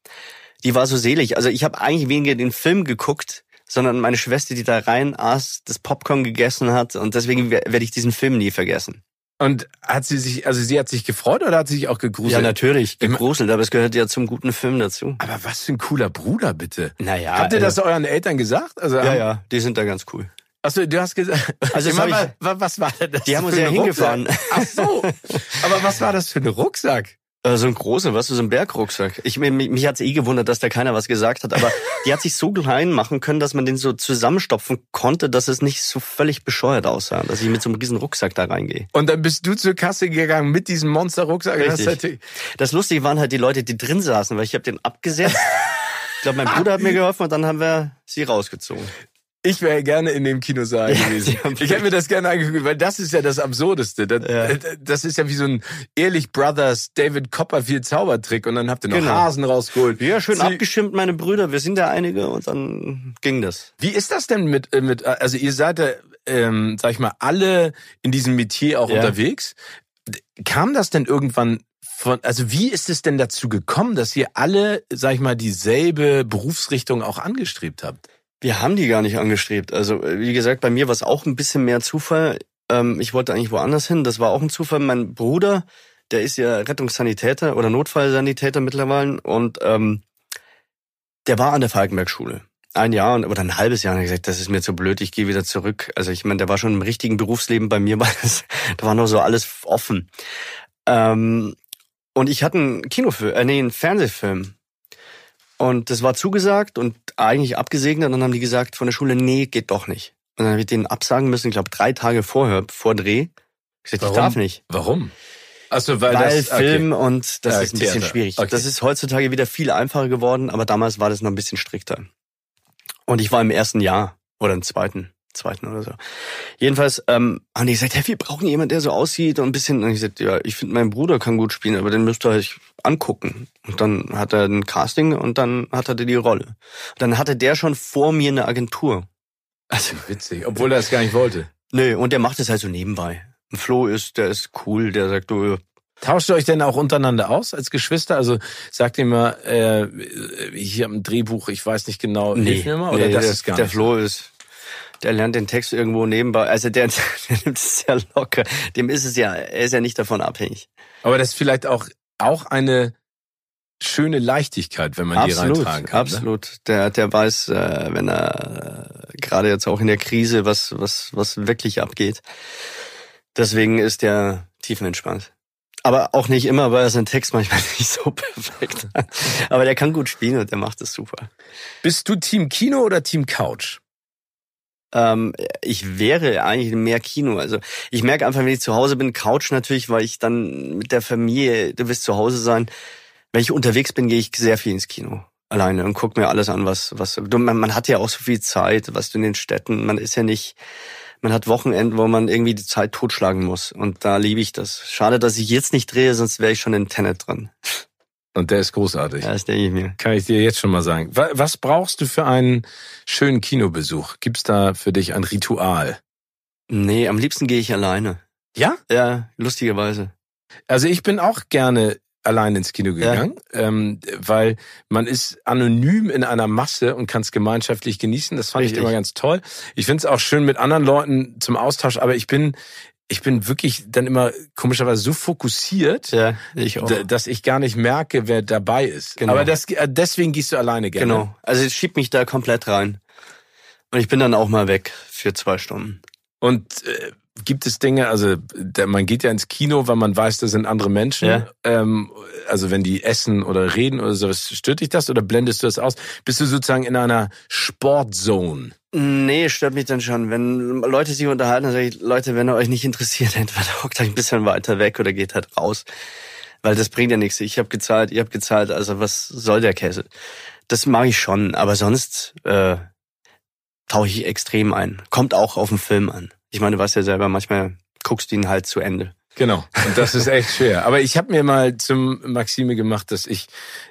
die war so selig. Also ich habe eigentlich weniger den Film geguckt, sondern meine Schwester, die da rein aß, das Popcorn gegessen hat und deswegen werde ich diesen Film nie vergessen. Und hat sie sich, also sie hat sich gefreut oder hat sie sich auch gegruselt? Ja, natürlich, gegruselt, aber es gehört ja zum guten Film dazu. Aber was für ein cooler Bruder, bitte. Naja. Habt ihr das euren Eltern gesagt? Also, ja, ja, die sind da ganz cool. Achso, du hast gesagt, also mal, ich, was war das? Die haben uns ja hingefahren. Ach so. Aber was war das für ein Rucksack? Äh, so ein großer, was, so ein Bergrucksack. Ich, mich, mich hat's eh gewundert, dass da keiner was gesagt hat, aber die hat sich so klein machen können, dass man den so zusammenstopfen konnte, dass es nicht so völlig bescheuert aussah, dass ich mit so einem riesen Rucksack da reingehe. Und dann bist du zur Kasse gegangen mit diesem Monster-Rucksack? Richtig. Das Lustige waren halt die Leute, die drin saßen, weil ich habe den abgesetzt. Ich glaube, mein Bruder hat mir geholfen und dann haben wir sie rausgezogen. Ich wäre gerne in dem Kinosaal gewesen. ich hätte mir das gerne angeguckt, weil das ist ja das Absurdeste. Das, ja. das, ist ja wie so ein Ehrlich Brothers David Copperfield Zaubertrick und dann habt ihr noch genau. Hasen rausgeholt. Ja, schön Sie abgestimmt, meine Brüder. Wir sind ja einige und dann ging das. Wie ist das denn mit, äh, mit also ihr seid ja, ähm, sag ich mal, alle in diesem Metier auch ja. unterwegs. Kam das denn irgendwann von, also wie ist es denn dazu gekommen, dass ihr alle, sag ich mal, dieselbe Berufsrichtung auch angestrebt habt? Wir haben die gar nicht angestrebt. Also wie gesagt, bei mir war es auch ein bisschen mehr Zufall. Ähm, ich wollte eigentlich woanders hin. Das war auch ein Zufall. Mein Bruder, der ist ja Rettungssanitäter oder Notfallsanitäter mittlerweile und ähm, der war an der Falkenberg-Schule. Ein Jahr oder ein halbes Jahr und hat gesagt, das ist mir zu blöd, ich gehe wieder zurück. Also ich meine, der war schon im richtigen Berufsleben bei mir, weil das, da war noch so alles offen. Ähm, und ich hatte einen Kinofilm, äh, nee, einen Fernsehfilm. Und das war zugesagt und eigentlich abgesegnet. Und dann haben die gesagt von der Schule, nee, geht doch nicht. Und dann habe ich denen absagen müssen, ich glaube drei Tage vorher, vor Dreh. Ich sagte, ich darf nicht. Warum? Also weil, weil das, Film und das Ja, ist ein bisschen Theater. schwierig. Okay. Das ist heutzutage wieder viel einfacher geworden, aber damals war das noch ein bisschen strikter. Und ich war im ersten Jahr oder im zweiten, zweiten oder so. Jedenfalls ähm, haben die gesagt, hey, wir brauchen jemanden, der so aussieht und ein bisschen. Und ich gesagt, ja, ich finde, mein Bruder kann gut spielen, aber den müsst ihr euch angucken. Und dann hat er ein Casting und dann hat er die Rolle. Und dann hatte der schon vor mir eine Agentur. Also Witzig, obwohl er es gar nicht wollte. Nö, und der macht es halt so nebenbei. Und Flo ist, der ist cool, der sagt, du, Tauscht ihr euch denn auch untereinander aus als Geschwister? Also sagt ihr mal, äh, hier im Drehbuch, ich weiß nicht genau, hilf mir mal, oder nee, das der, ist gar der nicht? Flo ist, der lernt den Text irgendwo nebenbei. Also der, der nimmt es sehr locker. Dem ist es ja, er ist ja nicht davon abhängig. Aber das ist vielleicht auch, auch eine schöne Leichtigkeit, wenn man die reintragen kann. Ne? absolut. Der, der weiß, äh, wenn er äh, gerade jetzt auch in der Krise, was, was, was wirklich abgeht. Deswegen ist der tiefenentspannt. Aber auch nicht immer, weil er seinen Text manchmal nicht so perfekt hat. Aber der kann gut spielen und der macht es super. Bist du Team Kino oder Team Couch? Ähm, ich wäre eigentlich mehr Kino. Also ich merke einfach, wenn ich zu Hause bin, Couch natürlich, weil ich dann mit der Familie, du wirst zu Hause sein. Wenn ich unterwegs bin, gehe ich sehr viel ins Kino. Alleine und guck mir alles an, was, was, du, man, man hat ja auch so viel Zeit, was du in den Städten, man ist ja nicht, man hat Wochenenden, wo man irgendwie die Zeit totschlagen muss. Und da liebe ich das. Schade, dass ich jetzt nicht drehe, sonst wäre ich schon in Tenet drin. Und der ist großartig. Ja, das denke ich mir. Kann ich dir jetzt schon mal sagen. Wa- Was brauchst du für einen schönen Kinobesuch? Gibt's da für dich ein Ritual? Nee, am liebsten gehe ich alleine. Ja? Ja, lustigerweise. Also ich bin auch gerne allein ins Kino gegangen, ähm, weil man ist anonym in einer Masse und kann es gemeinschaftlich genießen. Das fand Richtig. ich immer ganz toll. Ich finde es auch schön mit anderen Leuten zum Austausch, aber ich bin ich bin wirklich dann immer komischerweise so fokussiert, Ja, ich dass ich gar nicht merke, wer dabei ist. Genau. Aber das, äh, deswegen gehst du alleine gerne. Genau. Also es schiebt mich da komplett rein. Und ich bin dann auch mal weg für zwei Stunden. Und äh, gibt es Dinge, also man geht ja ins Kino, weil man weiß, da sind andere Menschen. Ja. Ähm, also wenn die essen oder reden oder sowas, stört dich das oder blendest du das aus? Bist du sozusagen in einer Sportzone? Nee, stört mich dann schon. Wenn Leute sich unterhalten, dann sage ich, Leute, wenn ihr euch nicht interessiert, entweder hockt euch ein bisschen weiter weg oder geht halt raus. Weil das bringt ja nichts. Ich habe gezahlt, ihr habt gezahlt, also was soll der Käse? Das mache ich schon, aber sonst äh, tauche ich extrem ein. Kommt auch auf den Film an. Ich meine, du weißt ja selber, manchmal guckst du ihn halt zu Ende. Genau. Und das ist echt schwer. Aber ich habe mir mal zum Maxime gemacht, dass ich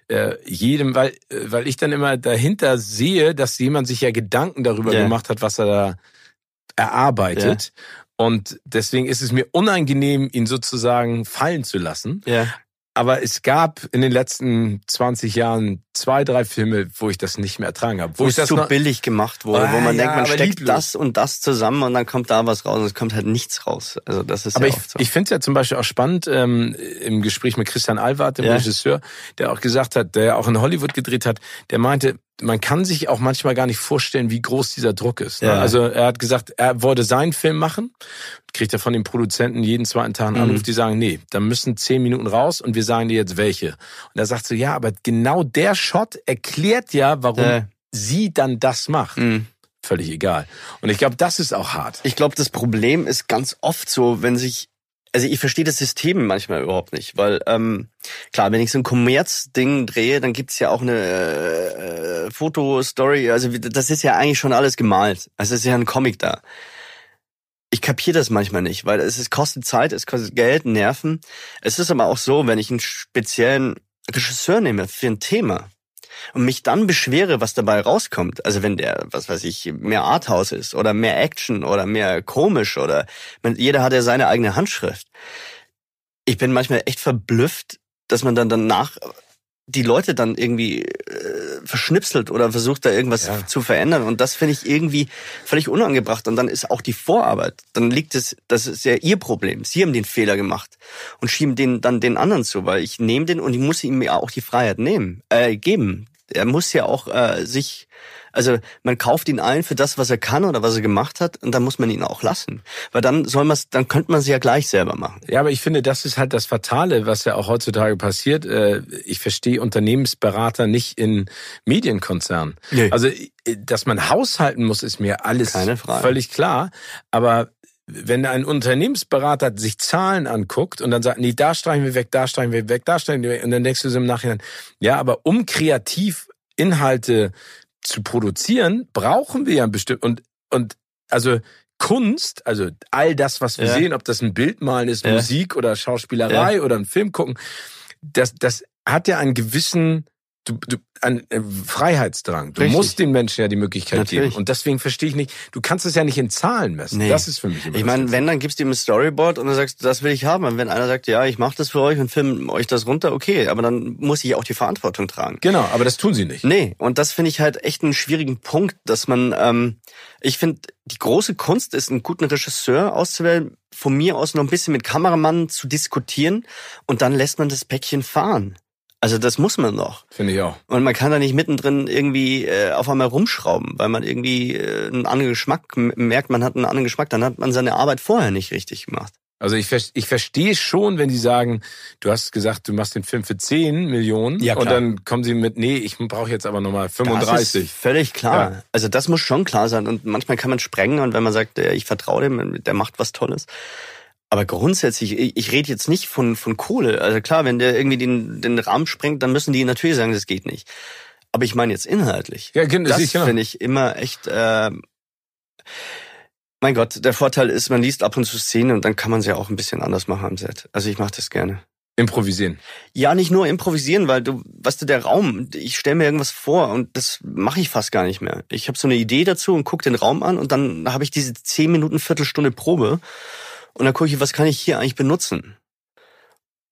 äh, jedem, weil, äh, weil ich dann immer dahinter sehe, dass jemand sich ja Gedanken darüber Ja. gemacht hat, was er da erarbeitet. Und deswegen ist es mir unangenehm, ihn sozusagen fallen zu lassen. Ja. Aber es gab in den letzten 20 Jahren zwei, drei Filme, wo ich das nicht mehr ertragen habe. Wo Wo ich es das zu noch, billig gemacht wurde, Ah, wo man ja, denkt, man steckt lieblos. das und das zusammen und dann kommt da was raus und es kommt halt nichts raus. Also das ist aber ja ich, oft so. ich finde es ja zum Beispiel auch spannend ähm, im Gespräch mit Christian Alward, dem Ja. Regisseur, der auch gesagt hat, der auch in Hollywood gedreht hat, der meinte, man kann sich auch manchmal gar nicht vorstellen, wie groß dieser Druck ist. Ne? Ja. Also er hat gesagt, er wollte seinen Film machen, kriegt er von den Produzenten jeden zweiten Tag einen Mhm. Anruf, die sagen, nee, da müssen zehn Minuten raus und wir sagen dir jetzt welche. Und er sagt so, ja, aber genau der Shot erklärt ja, warum Ja. sie dann das macht. Mhm. Völlig egal. Und ich glaube, das ist auch hart. Ich glaube, das Problem ist ganz oft so, wenn sich, also ich verstehe das System manchmal überhaupt nicht, weil ähm, klar, wenn ich so ein Kommerzding drehe, dann gibt's ja auch eine äh, Fotostory, also das ist ja eigentlich schon alles gemalt. Also es ist ja ein Comic da. Ich kapiere das manchmal nicht, weil es, es kostet Zeit, es kostet Geld, Nerven. Es ist aber auch so, wenn ich einen speziellen Regisseur nehme für ein Thema und mich dann beschwere, was dabei rauskommt, also wenn der, was weiß ich, mehr Arthouse ist oder mehr Action oder mehr komisch oder jeder hat ja seine eigene Handschrift. Ich bin manchmal echt verblüfft, dass man dann danach die Leute dann irgendwie äh, verschnipselt oder versucht da irgendwas ja. zu verändern und das finde ich irgendwie völlig unangebracht und dann ist auch die Vorarbeit, dann liegt es, das ist ja ihr Problem, sie haben den Fehler gemacht und schieben den dann den anderen zu, weil ich nehme den und ich muss ihm ja auch die Freiheit nehmen, äh, geben. Er muss ja auch äh, sich also man kauft ihn ein für das, was er kann oder was er gemacht hat, und dann muss man ihn auch lassen. Weil dann soll man dann könnte man es ja gleich selber machen. Ja, aber ich finde, das ist halt das Fatale, was ja auch heutzutage passiert. Äh, ich verstehe Unternehmensberater nicht in Medienkonzernen. Nee. Also, dass man haushalten muss, ist mir alles völlig klar. Aber wenn ein Unternehmensberater sich Zahlen anguckt und dann sagt, nee, da streichen wir weg, da streichen wir weg, da streichen wir weg, und dann denkst du so im Nachhinein, ja, aber um kreativ Inhalte zu produzieren, brauchen wir ja bestimmt und und also Kunst, also all das, was wir ja. sehen, ob das ein Bild malen ist, ja. Musik oder Schauspielerei ja. oder ein Film gucken, das das hat ja einen gewissen du, du, ein äh, Freiheitsdrang. Du Richtig. musst den Menschen ja die Möglichkeit Natürlich. geben. Und deswegen verstehe ich nicht, du kannst es ja nicht in Zahlen messen. Nee. Das ist für mich immer Ich meine, wenn, dann gibst du ihm ein Storyboard und dann sagst du, das will ich haben. Und wenn einer sagt, ja, ich mache das für euch und film euch das runter, okay, aber dann muss ich auch die Verantwortung tragen. Genau, aber das tun sie nicht. Nee, und das finde ich halt echt einen schwierigen Punkt, dass man, ähm, ich finde, die große Kunst ist, einen guten Regisseur auszuwählen, von mir aus noch ein bisschen mit Kameramann zu diskutieren und dann lässt man das Päckchen fahren. Also das muss man doch. Finde ich auch. Und man kann da nicht mittendrin irgendwie äh, auf einmal rumschrauben, weil man irgendwie äh, einen anderen Geschmack merkt, man hat einen anderen Geschmack, dann hat man seine Arbeit vorher nicht richtig gemacht. Also ich, ich verstehe schon, wenn die sagen, du hast gesagt, du machst den Film für 10 Millionen ja, klar. und dann kommen sie mit, nee, ich brauche jetzt aber nochmal 35. Das ist völlig klar. Ja. Also das muss schon klar sein und manchmal kann man sprengen und wenn man sagt, ich vertraue dem, der macht was Tolles, aber grundsätzlich, ich, ich rede jetzt nicht von, von Kohle. Also klar, wenn der irgendwie den, den Rahmen sprengt, dann müssen die natürlich sagen, das geht nicht. Aber ich meine jetzt inhaltlich. Ja, genau, das genau. finde ich immer echt. Äh, mein Gott, der Vorteil ist, man liest ab und zu Szenen und dann kann man sie auch ein bisschen anders machen am Set. Also ich mache das gerne. Improvisieren. Ja, nicht nur improvisieren, weil du, weißt du, der Raum, ich stelle mir irgendwas vor und das mache ich fast gar nicht mehr. Ich habe so eine Idee dazu und guck den Raum an und dann habe ich diese zehn Minuten, Viertelstunde Probe und dann gucke ich, was kann ich hier eigentlich benutzen?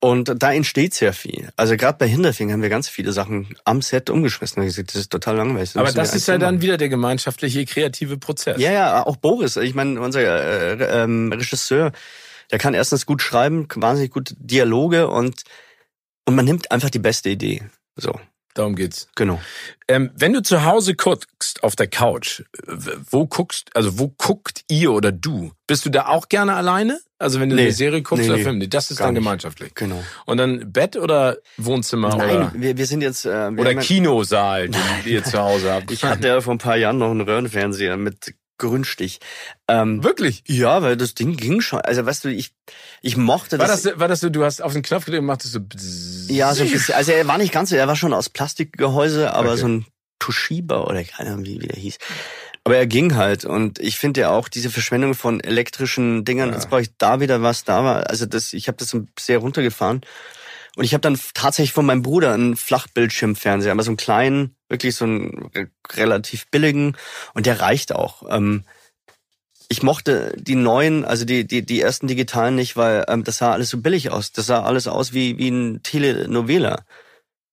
Und da entsteht sehr viel. Also gerade bei Hinterfing haben wir ganz viele Sachen am Set umgeschmissen. Das ist total langweilig. Das Aber das ist ja dann wieder der gemeinschaftliche kreative Prozess. Ja, ja, auch Boris. Ich meine, unser äh, ähm, Regisseur, der kann erstens gut schreiben, wahnsinnig gute Dialoge und und man nimmt einfach die beste Idee. So. Darum geht's. Genau. Ähm, wenn du zu Hause guckst auf der Couch, wo guckst, also wo guckt ihr oder du? Bist du da auch gerne alleine? Also wenn du nee. eine Serie guckst nee, oder Film, nee, das ist dann gemeinschaftlich. Genau. Und dann Bett oder Wohnzimmer Nein, oder? Wir, wir sind jetzt äh, wir oder Kinosaal, den ihr zu Hause habt. Ich hatte ja vor ein paar Jahren noch einen Röhrenfernseher mit Grünstich. Ähm, Wirklich? Ja, weil das Ding ging schon. Also weißt du, ich ich mochte war das. das war das so, du hast auf den Knopf gedrückt und machtest so. Ja, so ein bisschen. Also er war nicht ganz so, er war schon aus Plastikgehäuse, aber okay. so ein Toshiba oder keine Ahnung, wie, wie der hieß. Aber er ging halt und ich finde ja auch diese Verschwendung von elektrischen Dingern, ja. jetzt brauche ich da wieder was, da war, also das, ich habe das sehr runtergefahren. Und ich habe dann tatsächlich von meinem Bruder einen Flachbildschirmfernseher, aber so einen kleinen, wirklich so einen relativ billigen und der reicht auch. Ähm, ich mochte die neuen, also die, die, die ersten digitalen nicht, weil ähm, das sah alles so billig aus. Das sah alles aus wie, wie ein Telenovela.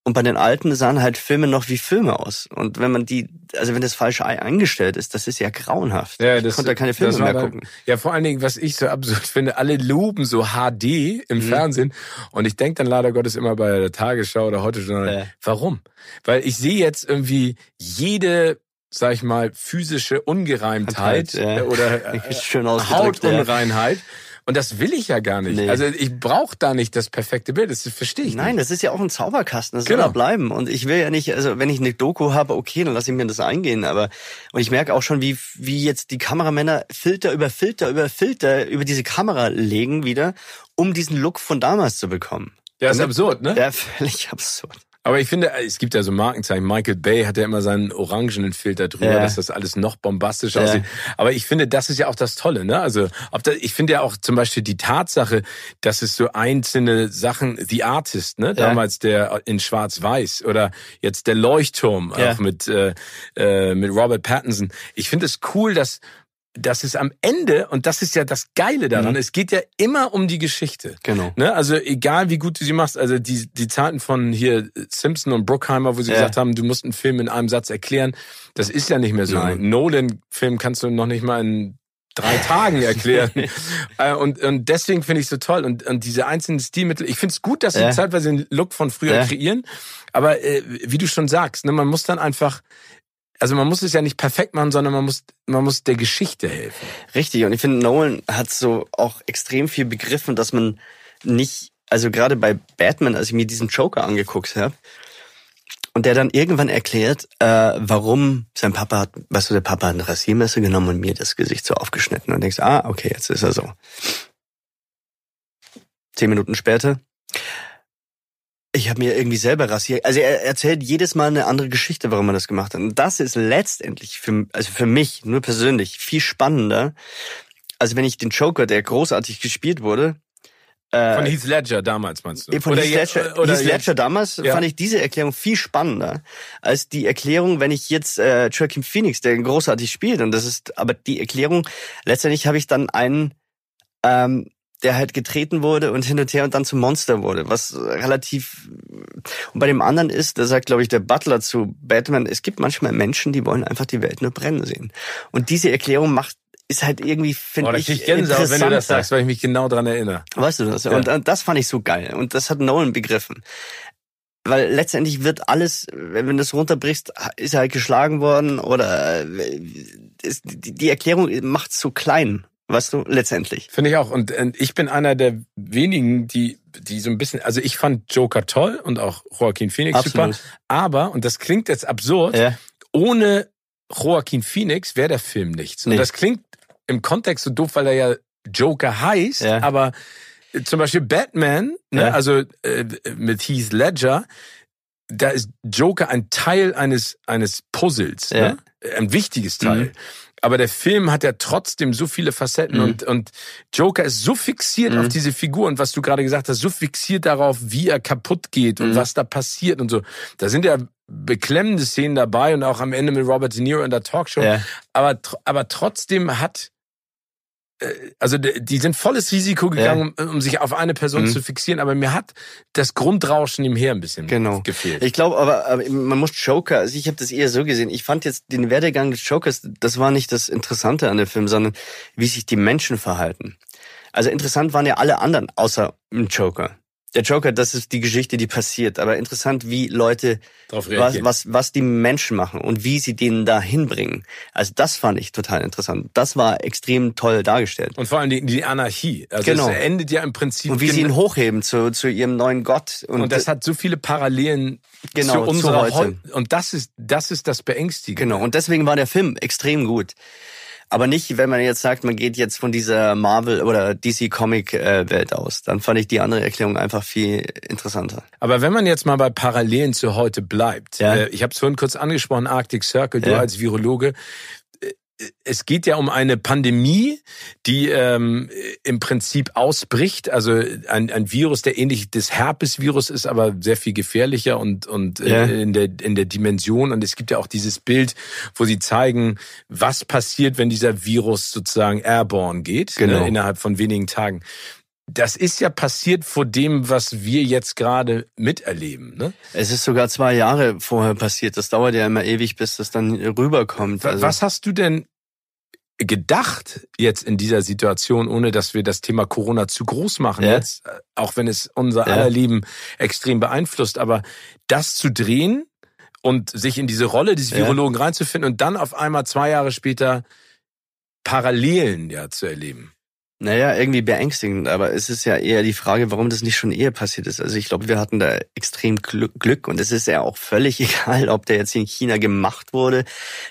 Und bei den alten sahen halt Filme noch wie Filme aus. Und wenn man die, also wenn das falsch eingestellt ist, das ist ja grauenhaft. Ja, das, ich konnte da keine Filme mehr gucken. Ja, vor allen Dingen, was ich so absurd finde, alle loben so HD im mhm. Fernsehen. Und ich denke dann leider Gottes immer bei der Tagesschau oder heute schon, äh. warum? Weil ich sehe jetzt irgendwie jede sag ich mal, physische Ungereimtheit ja. oder äh, Hautunreinheit. Ja. Und das will ich ja gar nicht. Nee. Also ich brauche da nicht das perfekte Bild. Das verstehe ich Nein, nicht. das ist ja auch ein Zauberkasten. Das genau. soll da bleiben. Und ich will ja nicht, also wenn ich eine Doku habe, okay, dann lasse ich mir das eingehen. Aber und ich merke auch schon, wie wie jetzt die Kameramänner Filter über Filter über Filter über diese Kamera legen wieder, um diesen Look von damals zu bekommen. Ja, ist absurd, ne? Ja, völlig absurd. Aber ich finde, es gibt ja so Markenzeichen. Michael Bay hat ja immer seinen orangenen Filter drüber, ja. dass das alles noch bombastischer ja. aussieht. Aber ich finde, das ist ja auch das Tolle, ne? Also, ob da, ich finde ja auch zum Beispiel die Tatsache, dass es so einzelne Sachen, The Artist, ne? Damals der in Schwarz-Weiß oder jetzt der Leuchtturm, auch mit, äh, äh, mit Robert Pattinson. Ich finde es cool, dass dass es am Ende, und das ist ja das Geile daran, mhm. es geht ja immer um die Geschichte. Genau. Ne? Also egal wie gut du sie machst, also die, die Zeiten von hier Simpson und Bruckheimer, wo sie ja. gesagt haben, du musst einen Film in einem Satz erklären, das ist ja nicht mehr so. Nolan-Film kannst du noch nicht mal in drei Tagen erklären. Äh, und, und deswegen finde ich so toll. Und, und diese einzelnen Stilmittel, ich finde es gut, dass sie ja. zeitweise den Look von früher ja. kreieren. Aber äh, wie du schon sagst, ne, man muss dann einfach also man muss es ja nicht perfekt machen, sondern man muss, man muss der Geschichte helfen. Richtig. Und ich finde, Nolan hat so auch extrem viel begriffen, dass man nicht, also gerade bei Batman, als ich mir diesen Joker angeguckt habe, und der dann irgendwann erklärt, äh, warum sein Papa hat, weißt du, der Papa hat eine Rasiermesser genommen und mir das Gesicht so aufgeschnitten. Und denkst, ah, okay, jetzt ist er so. Zehn Minuten später, ich habe mir irgendwie selber rasiert. Also er erzählt jedes Mal eine andere Geschichte, warum er das gemacht hat. Und das ist letztendlich für, also für mich nur persönlich viel spannender, als wenn ich den Joker, der großartig gespielt wurde, äh, von Heath Ledger damals meinst du? Von oder Heath Ledger, oder Heath Ledger damals ja. fand ich diese Erklärung viel spannender als die Erklärung, wenn ich jetzt äh, Joaquin Phoenix, der großartig spielt. Und das ist, aber die Erklärung, letztendlich habe ich dann einen ähm, der halt getreten wurde und hin und her und dann zum Monster wurde, was relativ und bei dem anderen ist, da sagt glaube ich der Butler zu Batman, es gibt manchmal Menschen, die wollen einfach die Welt nur brennen sehen. Und diese Erklärung macht ist halt irgendwie finde oh, ich Gänsehaut, wenn du das sagst, weil ich mich genau dran erinnere. Weißt du das? Ja. Und, das fand ich so geil und das hat Nolan begriffen. Weil letztendlich wird alles, wenn du das runterbrichst, ist er halt geschlagen worden oder äh, ist, die Erklärung macht's so klein weißt du, letztendlich. Finde ich auch. Und, und ich bin einer der wenigen, die, die so ein bisschen, also ich fand Joker toll und auch Joaquin Phoenix Absolut. super. Aber, und das klingt jetzt absurd, ja. ohne Joaquin Phoenix wäre der Film nichts. Und das klingt im Kontext so doof, weil er ja Joker heißt, ja. aber zum Beispiel Batman, ne, ja. also äh, mit Heath Ledger, da ist Joker ein Teil eines eines Puzzles, ja. ne? ein wichtiges Teil. Mhm aber der Film hat ja trotzdem so viele Facetten mhm. und, und Joker ist so fixiert mhm. auf diese Figur und was du gerade gesagt hast, so fixiert darauf, wie er kaputt geht und mhm. was da passiert und so. Da sind ja beklemmende Szenen dabei und auch am Ende mit Robert De Niro in der Talkshow. Ja. Aber, aber trotzdem hat also die sind volles Risiko gegangen, ja. um, um, sich auf eine Person mhm. zu fixieren, aber mir hat das Grundrauschen im Her ein bisschen genau. gefehlt. Ich glaube aber, aber man muss Joker, also ich habe das eher so gesehen, ich fand jetzt den Werdegang des Jokers, das war nicht das Interessante an dem Film, sondern wie sich die Menschen verhalten. Also interessant waren ja alle anderen, außer dem Joker der Joker, das ist die Geschichte, die passiert. Aber interessant, wie Leute, was, was, was die Menschen machen und wie sie denen da hinbringen. Also das fand ich total interessant. Das war extrem toll dargestellt. Und vor allem die, die Anarchie. Also genau. es endet ja im Prinzip. Und wie sie ihn hochheben zu, zu ihrem neuen Gott. Und, und das hat so viele Parallelen genau, zu unserer zu heute. Und das ist, das ist das Beängstigende. Genau. Und deswegen war der Film extrem gut. Aber nicht, wenn man jetzt sagt, man geht jetzt von dieser Marvel oder DC Comic äh, Welt aus. Dann fand ich die andere Erklärung einfach viel interessanter. Aber wenn man jetzt mal bei Parallelen zu heute bleibt, ja. äh, ich habe es vorhin kurz angesprochen, Arctic Circle, du ja. als Virologe, es geht ja um eine Pandemie, die ähm, im Prinzip ausbricht. Also ein, ein Virus, der ähnlich des Herpesvirus ist, aber sehr viel gefährlicher und, und äh, ja. in, der, in der Dimension. Und es gibt ja auch dieses Bild, wo sie zeigen, was passiert, wenn dieser Virus sozusagen airborne geht, ne, genau. ne, innerhalb von wenigen Tagen. Das ist ja passiert vor dem, was wir jetzt gerade miterleben. Ne? Es ist sogar zwei Jahre vorher passiert. Das dauert ja immer ewig, bis das dann rüberkommt. Also was hast du denn gedacht jetzt in dieser Situation, ohne dass wir das Thema Corona zu groß machen ja. jetzt, äh, auch wenn es unser ja. aller Leben extrem beeinflusst, aber das zu drehen und sich in diese Rolle des Virologen ja. reinzufinden und dann auf einmal zwei Jahre später Parallelen ja zu erleben. Naja, irgendwie beängstigend, aber es ist ja eher die Frage, warum das nicht schon eher passiert ist. Also ich glaube, wir hatten da extrem Glück und es ist ja auch völlig egal, ob der jetzt in China gemacht wurde.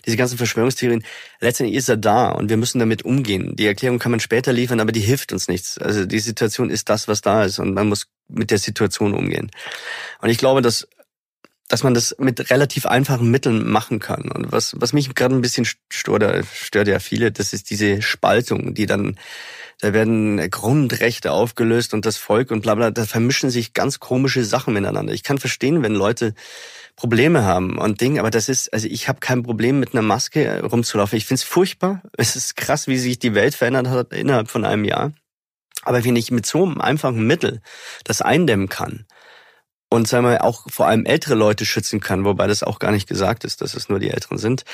Diese ganzen Verschwörungstheorien, letztendlich ist er da und wir müssen damit umgehen. Die Erklärung kann man später liefern, aber die hilft uns nichts. Also die Situation ist das, was da ist und man muss mit der Situation umgehen. Und ich glaube, dass dass man das mit relativ einfachen Mitteln machen kann. Und was, was mich gerade ein bisschen stört, stört ja viele, das ist diese Spaltung, die dann, da werden Grundrechte aufgelöst und das Volk und bla bla, da vermischen sich ganz komische Sachen miteinander. Ich kann verstehen, wenn Leute Probleme haben und Dinge, aber das ist, also ich habe kein Problem mit einer Maske rumzulaufen. Ich finde es furchtbar. Es ist krass, wie sich die Welt verändert hat innerhalb von einem Jahr. Aber wenn ich mit so einem einfachen Mittel das eindämmen kann, und sagen wir auch vor allem ältere Leute schützen kann, wobei das auch gar nicht gesagt ist, dass es nur die Älteren sind,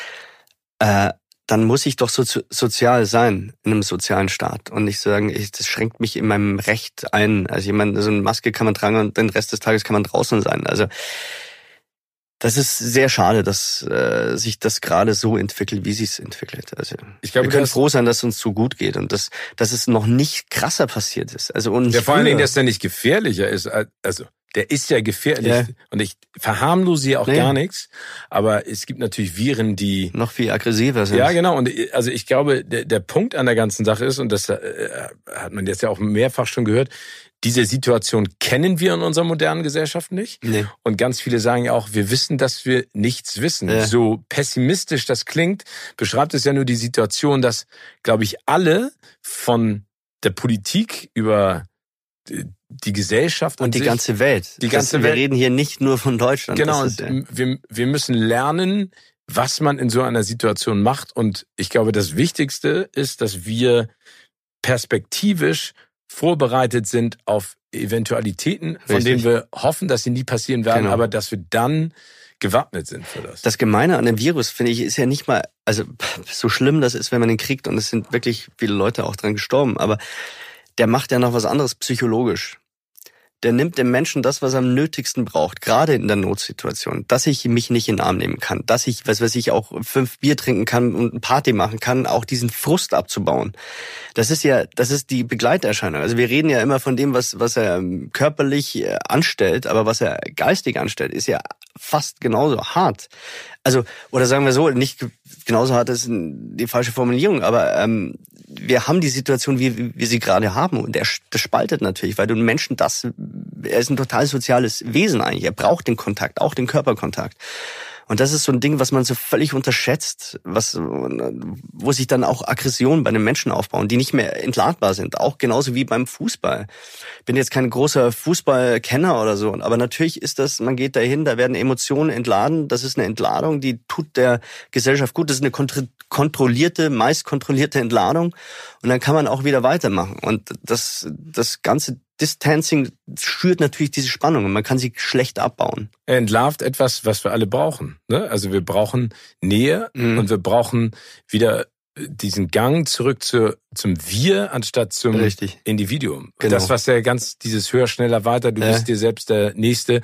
äh, dann muss ich doch so sozial sein in einem sozialen Staat und nicht sagen, ich, das schränkt mich in meinem Recht ein. Also jemand, so eine Maske kann man tragen und den Rest des Tages kann man draußen sein. Also das ist sehr schade, dass äh, sich das gerade so entwickelt, wie sich es entwickelt. Also ich glaube, wir können froh sein, dass es uns so gut geht und dass, dass es noch nicht krasser passiert ist. Also und ja, vor allen Dingen, dass der nicht gefährlicher ist. Also der ist ja gefährlich. Ja. Und ich verharmlose hier auch nee. gar nichts. Aber es gibt natürlich Viren, die noch viel aggressiver sind. Ja, genau. Und also ich glaube, der, der Punkt an der ganzen Sache ist, und das äh, hat man jetzt ja auch mehrfach schon gehört, diese Situation kennen wir in unserer modernen Gesellschaft nicht. Nee. Und ganz viele sagen ja auch, wir wissen, dass wir nichts wissen. Ja. So pessimistisch das klingt, beschreibt es ja nur die Situation, dass, glaube ich, alle von der Politik über die Gesellschaft und die sich, ganze Welt. Die ganze das, Welt. Wir reden hier nicht nur von Deutschland. Genau. Und ja. wir, wir müssen lernen, was man in so einer Situation macht. Und ich glaube, das Wichtigste ist, dass wir perspektivisch vorbereitet sind auf Eventualitäten, von Richtig. denen wir hoffen, dass sie nie passieren werden, genau. aber dass wir dann gewappnet sind für das. Das Gemeine an dem Virus, finde ich, ist ja nicht mal, also so schlimm das ist, wenn man ihn kriegt und es sind wirklich viele Leute auch dran gestorben, aber der macht ja noch was anderes psychologisch. Der nimmt dem Menschen das, was er am nötigsten braucht, gerade in der Notsituation. Dass ich mich nicht in den Arm nehmen kann, dass ich, was weiß ich, auch fünf Bier trinken kann und eine Party machen kann, auch diesen Frust abzubauen. Das ist ja, das ist die Begleiterscheinung. Also wir reden ja immer von dem, was, was er körperlich äh, anstellt, aber was er geistig anstellt, ist ja fast genauso hart. Also, oder sagen wir so, nicht genauso hart ist die falsche Formulierung, aber ähm, wir haben die Situation, wie wir sie gerade haben. Und der, das spaltet natürlich, weil du Menschen das, er ist ein total soziales Wesen eigentlich. Er braucht den Kontakt, auch den Körperkontakt. Und das ist so ein Ding, was man so völlig unterschätzt, was, wo sich dann auch Aggressionen bei den Menschen aufbauen, die nicht mehr entladbar sind. Auch genauso wie beim Fußball. Ich bin jetzt kein großer Fußballkenner oder so, aber natürlich ist das, man geht dahin, da werden Emotionen entladen. Das ist eine Entladung, die tut der Gesellschaft gut. Das ist eine kontrollierte, meist kontrollierte Entladung. Und dann kann man auch wieder weitermachen. Und das, das ganze Distancing schürt natürlich diese Spannung und man kann sie schlecht abbauen. Er entlarvt etwas, was wir alle brauchen. Ne? Also wir brauchen Nähe mhm. und wir brauchen wieder diesen Gang zurück zu, zum Wir anstatt zum Richtig. Individuum. Genau. Das, was ja ganz, dieses höher, schneller, weiter, du äh. bist dir selbst der Nächste,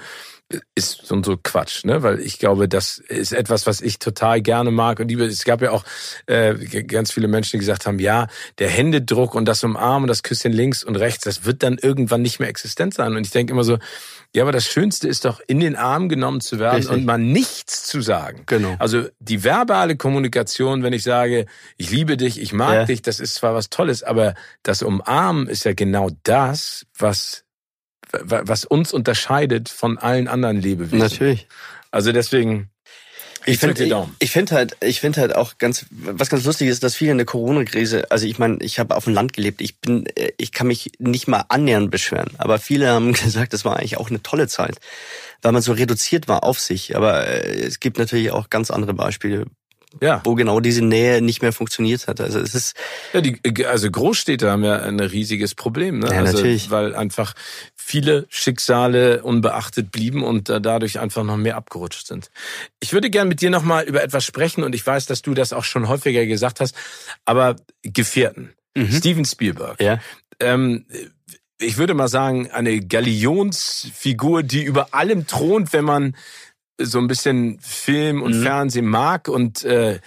ist so, so Quatsch, ne? Weil ich glaube, das ist etwas, was ich total gerne mag und liebe. Es gab ja auch äh, ganz viele Menschen, die gesagt haben, ja, der Händedruck und das Umarmen und das Küsschen links und rechts, das wird dann irgendwann nicht mehr existent sein. Und ich denke immer so, ja, aber das Schönste ist doch, in den Arm genommen zu werden Richtig. und mal nichts zu sagen. Genau. Also die verbale Kommunikation, wenn ich sage, ich liebe dich, ich mag ja. dich, das ist zwar was Tolles, aber das Umarmen ist ja genau das, was was uns unterscheidet von allen anderen Lebewesen. Natürlich. Also deswegen, ich finde ich, ich finde halt, ich finde halt auch ganz, was ganz lustig ist, dass viele in der Corona-Krise, also ich meine, ich habe auf dem Land gelebt, ich bin, ich kann mich nicht mal annähernd beschweren, aber viele haben gesagt, das war eigentlich auch eine tolle Zeit, weil man so reduziert war auf sich. Aber äh, es gibt natürlich auch ganz andere Beispiele, ja. wo genau diese Nähe nicht mehr funktioniert hat. Also es ist ja, die, also Großstädte haben ja ein riesiges Problem, ne? Ja, also, natürlich. weil einfach viele Schicksale unbeachtet blieben und dadurch einfach noch mehr abgerutscht sind. Ich würde gern mit dir noch mal über etwas sprechen und ich weiß, dass du das auch schon häufiger gesagt hast, aber Gefährten. Mhm. Steven Spielberg. Ja. Ähm, ich würde mal sagen, eine Galionsfigur, die über allem thront, wenn man so ein bisschen Film und mhm. Fernsehen mag und äh,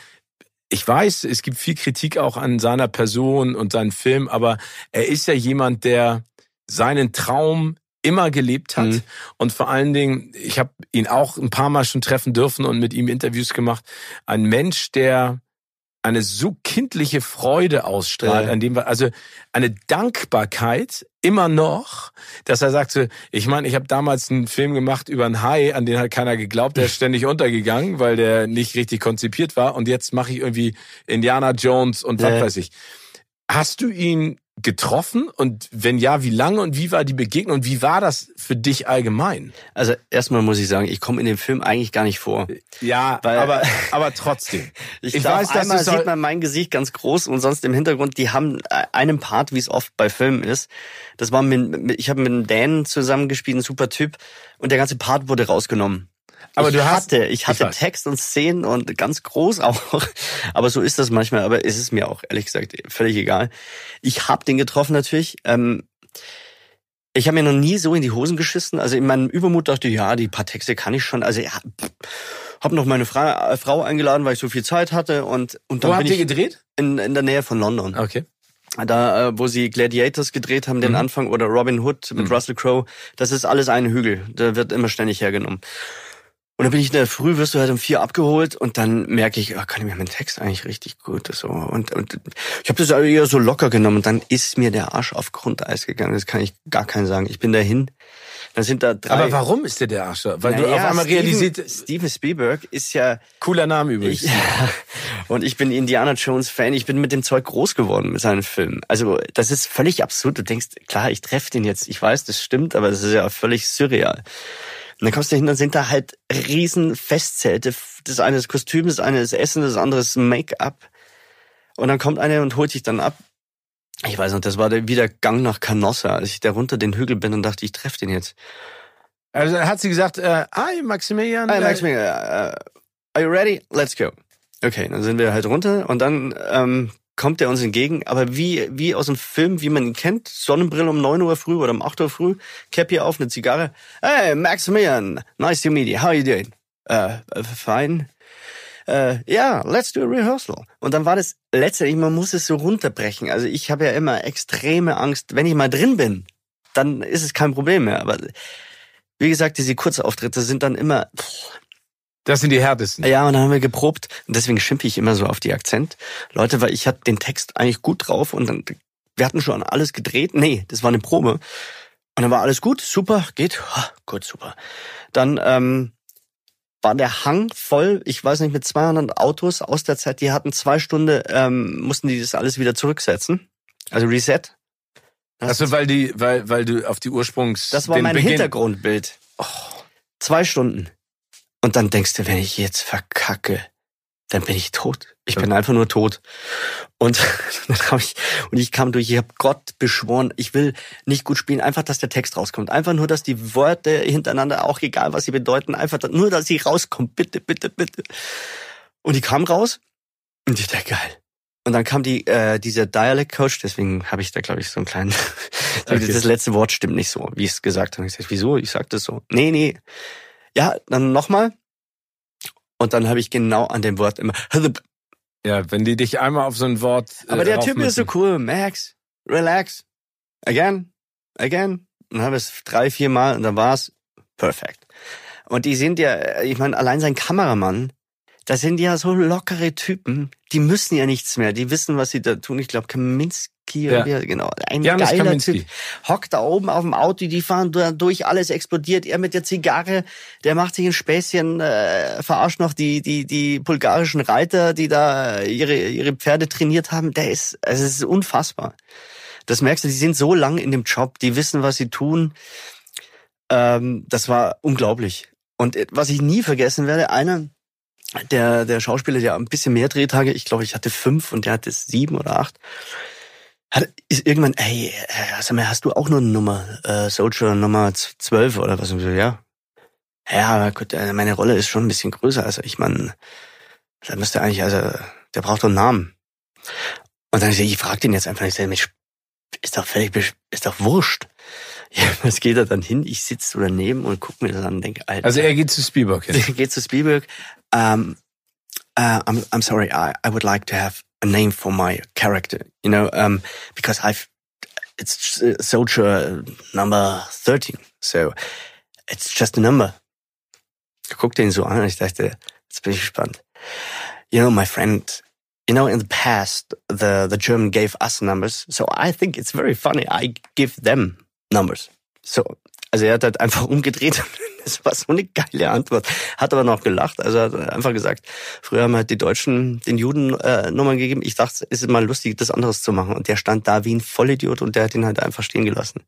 ich weiß, es gibt viel Kritik auch an seiner Person und seinen Film, aber er ist ja jemand, der seinen Traum immer gelebt hat mhm. und vor allen Dingen, ich habe ihn auch ein paar Mal schon treffen dürfen und mit ihm Interviews gemacht, ein Mensch, der eine so kindliche Freude ausstrahlt, Ja. an dem wir, also eine Dankbarkeit immer noch, dass er sagt so, ich meine, ich habe damals einen Film gemacht über einen Hai, an den hat keiner geglaubt, der ist ständig untergegangen, weil der nicht richtig konzipiert war und jetzt mache ich irgendwie Indiana Jones und was Ja. weiß ich. Hast du ihn getroffen und wenn ja, wie lange und wie war die Begegnung und wie war das für dich allgemein? Also erstmal muss ich sagen, ich komme in dem Film eigentlich gar nicht vor. Ja, Weil- aber aber trotzdem. Ich, Ich weiß, dass einmal sieht man mein Gesicht ganz groß und sonst im Hintergrund, die haben einen Part, wie es oft bei Filmen ist. Das war mit, ich habe mit einem Dan zusammengespielt, ein super Typ und der ganze Part wurde rausgenommen. Aber ich du hast- hatte, ich hatte ich. Text und Szenen und ganz groß auch. Aber so ist das manchmal. Aber es ist mir auch ehrlich gesagt völlig egal. Ich habe den getroffen natürlich. Ähm, ich habe mir noch nie so in die Hosen geschissen. Also in meinem Übermut dachte ich, ja, die paar Texte kann ich schon. Also ja, habe noch meine Fra äh, Frau eingeladen, weil ich so viel Zeit hatte und und dann Wo habt ihr gedreht? in, in der Nähe von London. Okay. Da, äh, wo sie Gladiators gedreht haben, den Mhm. Anfang, oder Robin Hood mit Mhm. Russell Crowe, das ist alles ein Hügel. Der wird immer ständig hergenommen. Und dann bin ich in der Früh, wirst du halt um vier abgeholt und dann merke ich, ah, kann ich mir meinen Text eigentlich richtig gut so und und ich habe das eher so locker genommen und dann ist mir der Arsch auf Grundeis gegangen. Das kann ich gar keinen sagen. Ich bin dahin. Dann sind da drei. Aber warum ist der der Arsch? Weil du Naja, auf einmal Steven- realisiert, Steven Spielberg ist ja cooler Name übrigens. ich, und ich bin Indiana Jones Fan. Ich bin mit dem Zeug groß geworden mit seinen Filmen. Also das ist völlig absurd. Du denkst, klar, ich treffe den jetzt. Ich weiß, das stimmt, aber das ist ja völlig surreal. Und dann kommst du hin, dann sind da halt riesen Festzelte. Das eine ist Kostüm, das eine ist Essen, das andere ist Make-up. Und dann kommt einer und holt sich dann ab. Ich weiß noch, das war der, wie der Gang nach Canossa, als ich da runter den Hügel bin und dachte, ich treffe den jetzt. Also hat sie gesagt, äh, hi Maximilian. Hi, äh, Maximilian, uh, are you ready? Let's go. Okay, dann sind wir halt runter und dann ähm, kommt er uns entgegen, aber wie wie aus dem Film, wie man ihn kennt, Sonnenbrille um 9 Uhr früh oder um 8 Uhr früh, Cappy auf, eine Zigarre. Hey, Maximilian, nice to meet you. How you doing? Uh, uh, fine. Äh, ja, let's do a rehearsal. Und dann war das letztendlich, man muss es so runterbrechen. Also ich habe ja immer extreme Angst, wenn ich mal drin bin, dann ist es kein Problem mehr. Aber wie gesagt, diese Kurzauftritte sind dann immer, Das sind die härtesten. ja, und dann haben wir geprobt. Und deswegen schimpfe ich immer so auf die Akzent. Leute, weil ich hatte den Text eigentlich gut drauf und dann, wir hatten schon alles gedreht. Nee, das war eine Probe. Und dann war alles gut, super, geht, ha, gut, super. Dann ähm, war der Hang voll, ich weiß nicht, mit 200 Autos aus der Zeit, die hatten zwei Stunden, ähm, mussten die das alles wieder zurücksetzen. Also Reset. Achso, weil die, weil, weil du auf die Ursprungs. das war mein Beginn- Hintergrundbild. Oh, zwei Stunden. Und dann denkst du, wenn ich jetzt verkacke, dann bin ich tot. Ich bin einfach nur tot. Und dann hab ich und ich kam durch. Ich habe Gott beschworen, ich will nicht gut spielen, einfach, dass der Text rauskommt. Einfach nur, dass die Worte hintereinander, auch egal was sie bedeuten, einfach nur, dass sie rauskommt. Bitte, bitte, bitte. Und die kam raus und ich dachte geil. Und dann kam die äh, dieser Dialect Coach, deswegen habe ich da glaube ich so einen kleinen. Okay. Das letzte Wort stimmt nicht so, wie ich es gesagt habe. Ich sag, wieso? Ich sag das so. Nee, nee. Ja, dann nochmal. Und dann habe ich genau an dem Wort immer. Ja, wenn die dich einmal auf so ein Wort. äh, Aber der Typ ist so cool. Max, relax. Again, again. Und dann habe ich es drei, vier Mal und dann war's perfekt. Und die sind ja, ich meine, allein sein Kameramann, das sind ja so lockere Typen, die müssen ja nichts mehr. Die wissen, was sie da tun. Ich glaube, Kaminski, Ja. oder wie- genau. Ein Janis geiler Kaminski. Typ. Hockt da oben auf dem Auto, die fahren da durch, alles explodiert. Er mit der Zigarre, der macht sich ein Späßchen, äh, verarscht noch die, die, die bulgarischen Reiter, die da ihre, ihre Pferde trainiert haben. Der ist, also es ist unfassbar. Das merkst du, die sind so lang in dem Job, die wissen, was sie tun. Ähm, das war unglaublich. Und äh, was ich nie vergessen werde, einer der, der Schauspieler, der ein bisschen mehr Drehtage, ich glaube, ich hatte fünf und der hatte sieben oder acht, hat, ist irgendwann, ey, äh, sag mal, hast du auch nur eine Nummer, äh, Soldier Nummer zwölf oder was? Und so, ja. Ja, gut, äh, meine Rolle ist schon ein bisschen größer. Also ich meine, da müsste eigentlich, also, der braucht doch einen Namen. Und dann ich, ich frag den jetzt einfach, ich sag, Mensch, ist doch völlig, ist doch wurscht. Ja, was geht er dann hin? Ich sitze so daneben und guck mir das an und denke, Alter. Also er geht zu Spielberg hin. geht zu Spielberg. Um, uh, I'm, I'm sorry, I, I would like to have a name for my character, you know, um, because I've, it's uh, soldier number 13, so it's just a number. Ich guckte ihn so an und ich dachte, jetzt bin ich gespannt. You know, my friend, you know, in the past, the, the German gave us numbers. So I think it's very funny. I give them numbers. So, also er hat halt einfach umgedreht. Das war so eine geile Antwort. Hat aber noch gelacht. Also er hat einfach gesagt, früher haben halt die Deutschen den Juden äh, Nummern gegeben. Ich dachte, es ist mal lustig, das anderes zu machen. Und der stand da wie ein Vollidiot und der hat ihn halt einfach stehen gelassen.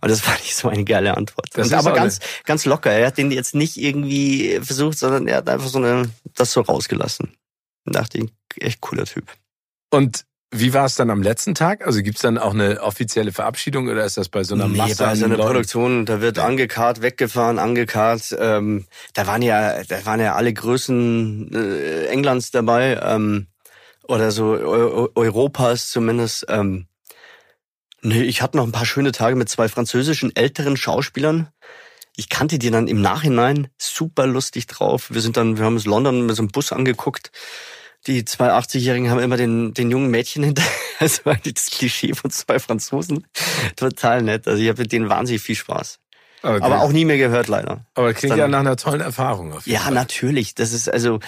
Und das fand ich so eine geile Antwort. Das und aber ganz, ganz locker. Er hat den jetzt nicht irgendwie versucht, sondern er hat einfach so eine, das so rausgelassen. Und dachte ich, echt cooler Typ. Und wie war es dann am letzten Tag? Also gibt es dann auch eine offizielle Verabschiedung oder ist das bei so einer nee, Masse? Bei so einer Produktion, da wird angekarrt, weggefahren, angekarrt. Ähm, da waren ja, da waren ja alle Größen äh, Englands dabei ähm, oder so Eu Europas zumindest. Ähm, nee, ich hatte noch ein paar schöne Tage mit zwei französischen älteren Schauspielern. Ich kannte die dann im Nachhinein super lustig drauf. Wir sind dann, wir haben uns London mit so einem Bus angeguckt die zwei 80-Jährigen haben immer den, den jungen Mädchen hinter. Also das Klischee von zwei Franzosen. Total nett. Also ich habe mit denen wahnsinnig viel Spaß. Okay. Aber auch nie mehr gehört, leider. Aber klingt Dann, ja nach einer tollen Erfahrung. Ja, Fall. natürlich. Das ist also,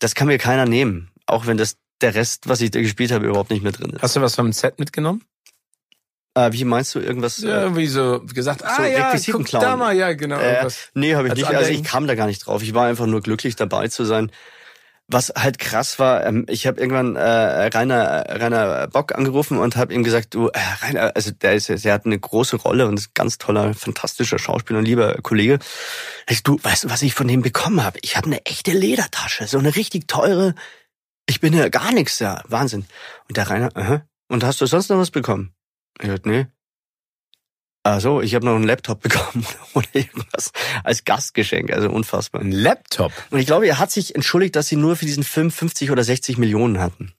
das kann mir keiner nehmen. Auch wenn das der Rest, was ich da gespielt habe, überhaupt nicht mehr drin ist. Hast du was vom Set mitgenommen? Äh, wie meinst du irgendwas? Ja, irgendwie so gesagt, ah so ja, guck da mal, ja, genau. Äh, nee, habe ich nicht. Also ich kam da gar nicht drauf. Ich war einfach nur glücklich dabei zu sein. Was halt krass war, ähm, ich habe irgendwann äh, Rainer, Rainer Bock angerufen und habe ihm gesagt, du, äh, Rainer, also der ist, der hat eine große Rolle und ist ein ganz toller, fantastischer Schauspieler und lieber Kollege. Ich, du, weißt du, was ich von dem bekommen habe? Ich habe eine echte Ledertasche, so eine richtig teure. Ich bin ja gar nichts da, Wahnsinn. Und der Rainer, -huh. und hast du sonst noch was bekommen? Ich sagte, nee. Ach so, ich habe noch einen Laptop bekommen oder irgendwas als Gastgeschenk, also unfassbar. Ein Laptop? Und ich glaube, er hat sich entschuldigt, dass sie nur für diesen Film 50 oder 60 Millionen hatten.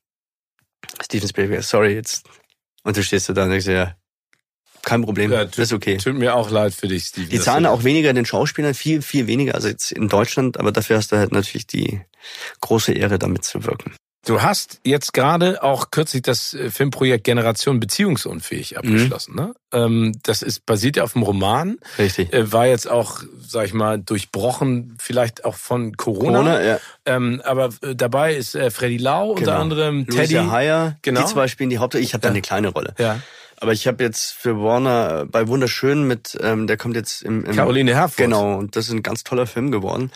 Steven Spielberg, sorry, jetzt Und du stehst da und denkst, ja, kein Problem, ja, tut, ist okay. Tut mir auch leid für dich, Steven. Die zahlen auch weniger den Schauspielern, viel, viel weniger als jetzt in Deutschland, aber dafür hast du halt natürlich die große Ehre, damit zu wirken. Du hast jetzt gerade auch kürzlich das äh, Filmprojekt Generation Beziehungsunfähig mhm. abgeschlossen. Mhm. Ne? Ähm, das ist basiert ja auf dem Roman. Richtig. Äh, war jetzt auch, sag ich mal, durchbrochen, vielleicht auch von Corona. Corona ja. Ähm, aber äh, dabei ist Freddy Lau, genau. unter anderem Teddy. Lucia Heyer, genau. Die zwei spielen die Hauptrolle. Ich habe da ja. eine kleine Rolle. Ja. Aber ich habe jetzt für Warner bei Wunderschön mit, ähm, der kommt jetzt im, im Caroline Herfurth. Genau, und das ist ein ganz toller Film geworden.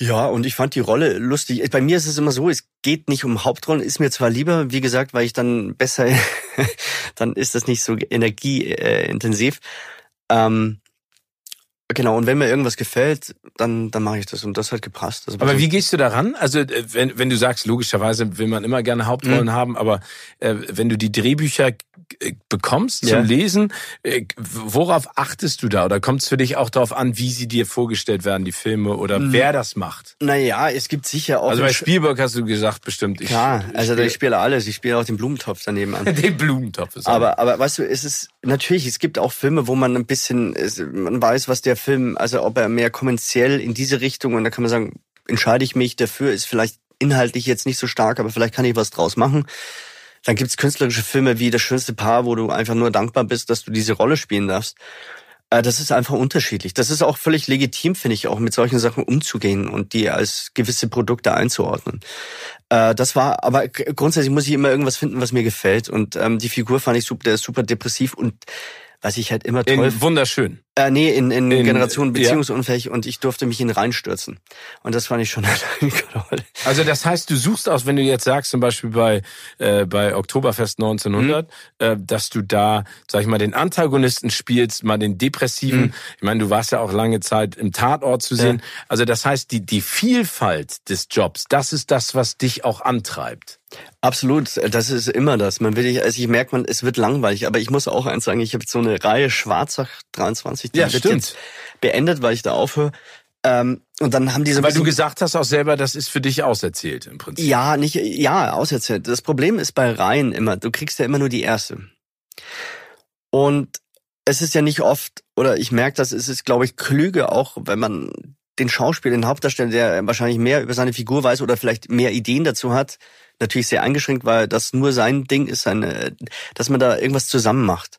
Ja, und ich fand die Rolle lustig. Bei mir ist es immer so, es geht nicht um Hauptrollen, ist mir zwar lieber, wie gesagt, weil ich dann besser, dann ist das nicht so energieintensiv. Ähm, Genau, und wenn mir irgendwas gefällt, dann, dann mache ich das und das hat gepasst. Also aber wie gehst du daran? Also äh, wenn, wenn du sagst, logischerweise will man immer gerne Hauptrollen mhm. haben, aber äh, wenn du die Drehbücher äh, bekommst zum ja. Lesen, äh, worauf achtest du da? Oder kommt es für dich auch darauf an, wie sie dir vorgestellt werden, die Filme, oder mhm. wer das macht? Naja, es gibt sicher auch... Also bei Spielberg hast du gesagt, bestimmt. Ich, Klar, also ich spiele alles. Ich spiele auch den Blumentopf daneben an. den Blumentopf. Ist aber, aber weißt du, es ist natürlich, es gibt auch Filme, wo man ein bisschen, man weiß, was der Film, also ob er mehr kommerziell in diese Richtung, und da kann man sagen, entscheide ich mich dafür, ist vielleicht inhaltlich jetzt nicht so stark, aber vielleicht kann ich was draus machen. Dann gibt's künstlerische Filme wie Das schönste Paar, wo du einfach nur dankbar bist, dass du diese Rolle spielen darfst. Äh, das ist einfach unterschiedlich. Das ist auch völlig legitim, finde ich, auch mit solchen Sachen umzugehen und die als gewisse Produkte einzuordnen. Äh, das war, aber grundsätzlich muss ich immer irgendwas finden, was mir gefällt. Und ähm, die Figur fand ich super, der ist super depressiv und was ich halt immer toll. In wunderschön. Äh, nee, in, in, in Generation beziehungsunfähig ja. und ich durfte mich in reinstürzen. Und das fand ich schon. Also das heißt, du suchst aus, wenn du jetzt sagst, zum Beispiel bei, äh, bei Oktoberfest 1900, mhm. äh, dass du da, sag ich mal, den Antagonisten spielst, mal den Depressiven. Mhm. Ich meine, du warst ja auch lange Zeit im Tatort zu sehen. Ja. Also das heißt, die, die Vielfalt des Jobs, das ist das, was dich auch antreibt. Absolut, das ist immer das. Man will, also ich merke, man, es wird langweilig, aber ich muss auch eins sagen, ich habe so eine Reihe Schwarzach 23, die ja, wird jetzt beendet, weil ich da aufhöre. Ähm, und dann haben diese. Weil du gesagt hast auch selber, das ist für dich auserzählt im Prinzip. Ja, nicht, ja, auserzählt. Das Problem ist bei Reihen immer, du kriegst ja immer nur die erste. Und es ist ja nicht oft, oder ich merke das, es ist, glaube ich, klüger auch, wenn man den Schauspieler, den Hauptdarsteller, der wahrscheinlich mehr über seine Figur weiß oder vielleicht mehr Ideen dazu hat, natürlich sehr eingeschränkt, weil das nur sein Ding ist, seine, dass man da irgendwas zusammen macht.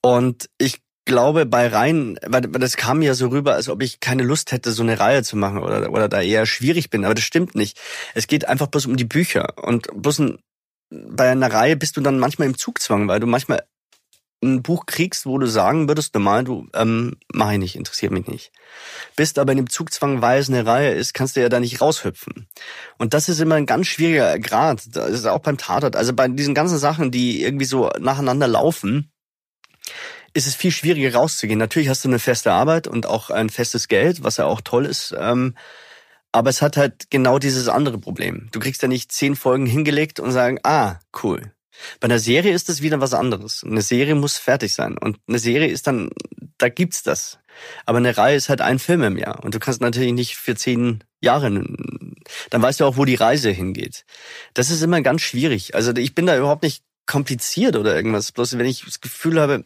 Und ich glaube bei Reihen, weil das kam mir so rüber, als ob ich keine Lust hätte, so eine Reihe zu machen oder, oder da eher schwierig bin. Aber das stimmt nicht. Es geht einfach bloß um die Bücher. Und bloß ein, bei einer Reihe bist du dann manchmal im Zugzwang, weil du manchmal ein Buch kriegst, wo du sagen würdest, normal, du, ähm, mach ich nicht, interessiert mich nicht. Bist aber in dem Zugzwang, weil es eine Reihe ist, kannst du ja da nicht raushüpfen. Und das ist immer ein ganz schwieriger Grad. Das ist auch beim Tatort. Also bei diesen ganzen Sachen, die irgendwie so nacheinander laufen, ist es viel schwieriger rauszugehen. Natürlich hast du eine feste Arbeit und auch ein festes Geld, was ja auch toll ist. Ähm, aber es hat halt genau dieses andere Problem. Du kriegst ja nicht zehn Folgen hingelegt und sagen, ah, cool. Bei einer Serie ist das wieder was anderes. Eine Serie muss fertig sein. Und eine Serie ist dann, da gibt's das. Aber eine Reihe ist halt ein Film im Jahr. Und du kannst natürlich nicht für zehn Jahre, dann weißt du auch, wo die Reise hingeht. Das ist immer ganz schwierig. Also ich bin da überhaupt nicht kompliziert oder irgendwas. Bloß wenn ich das Gefühl habe,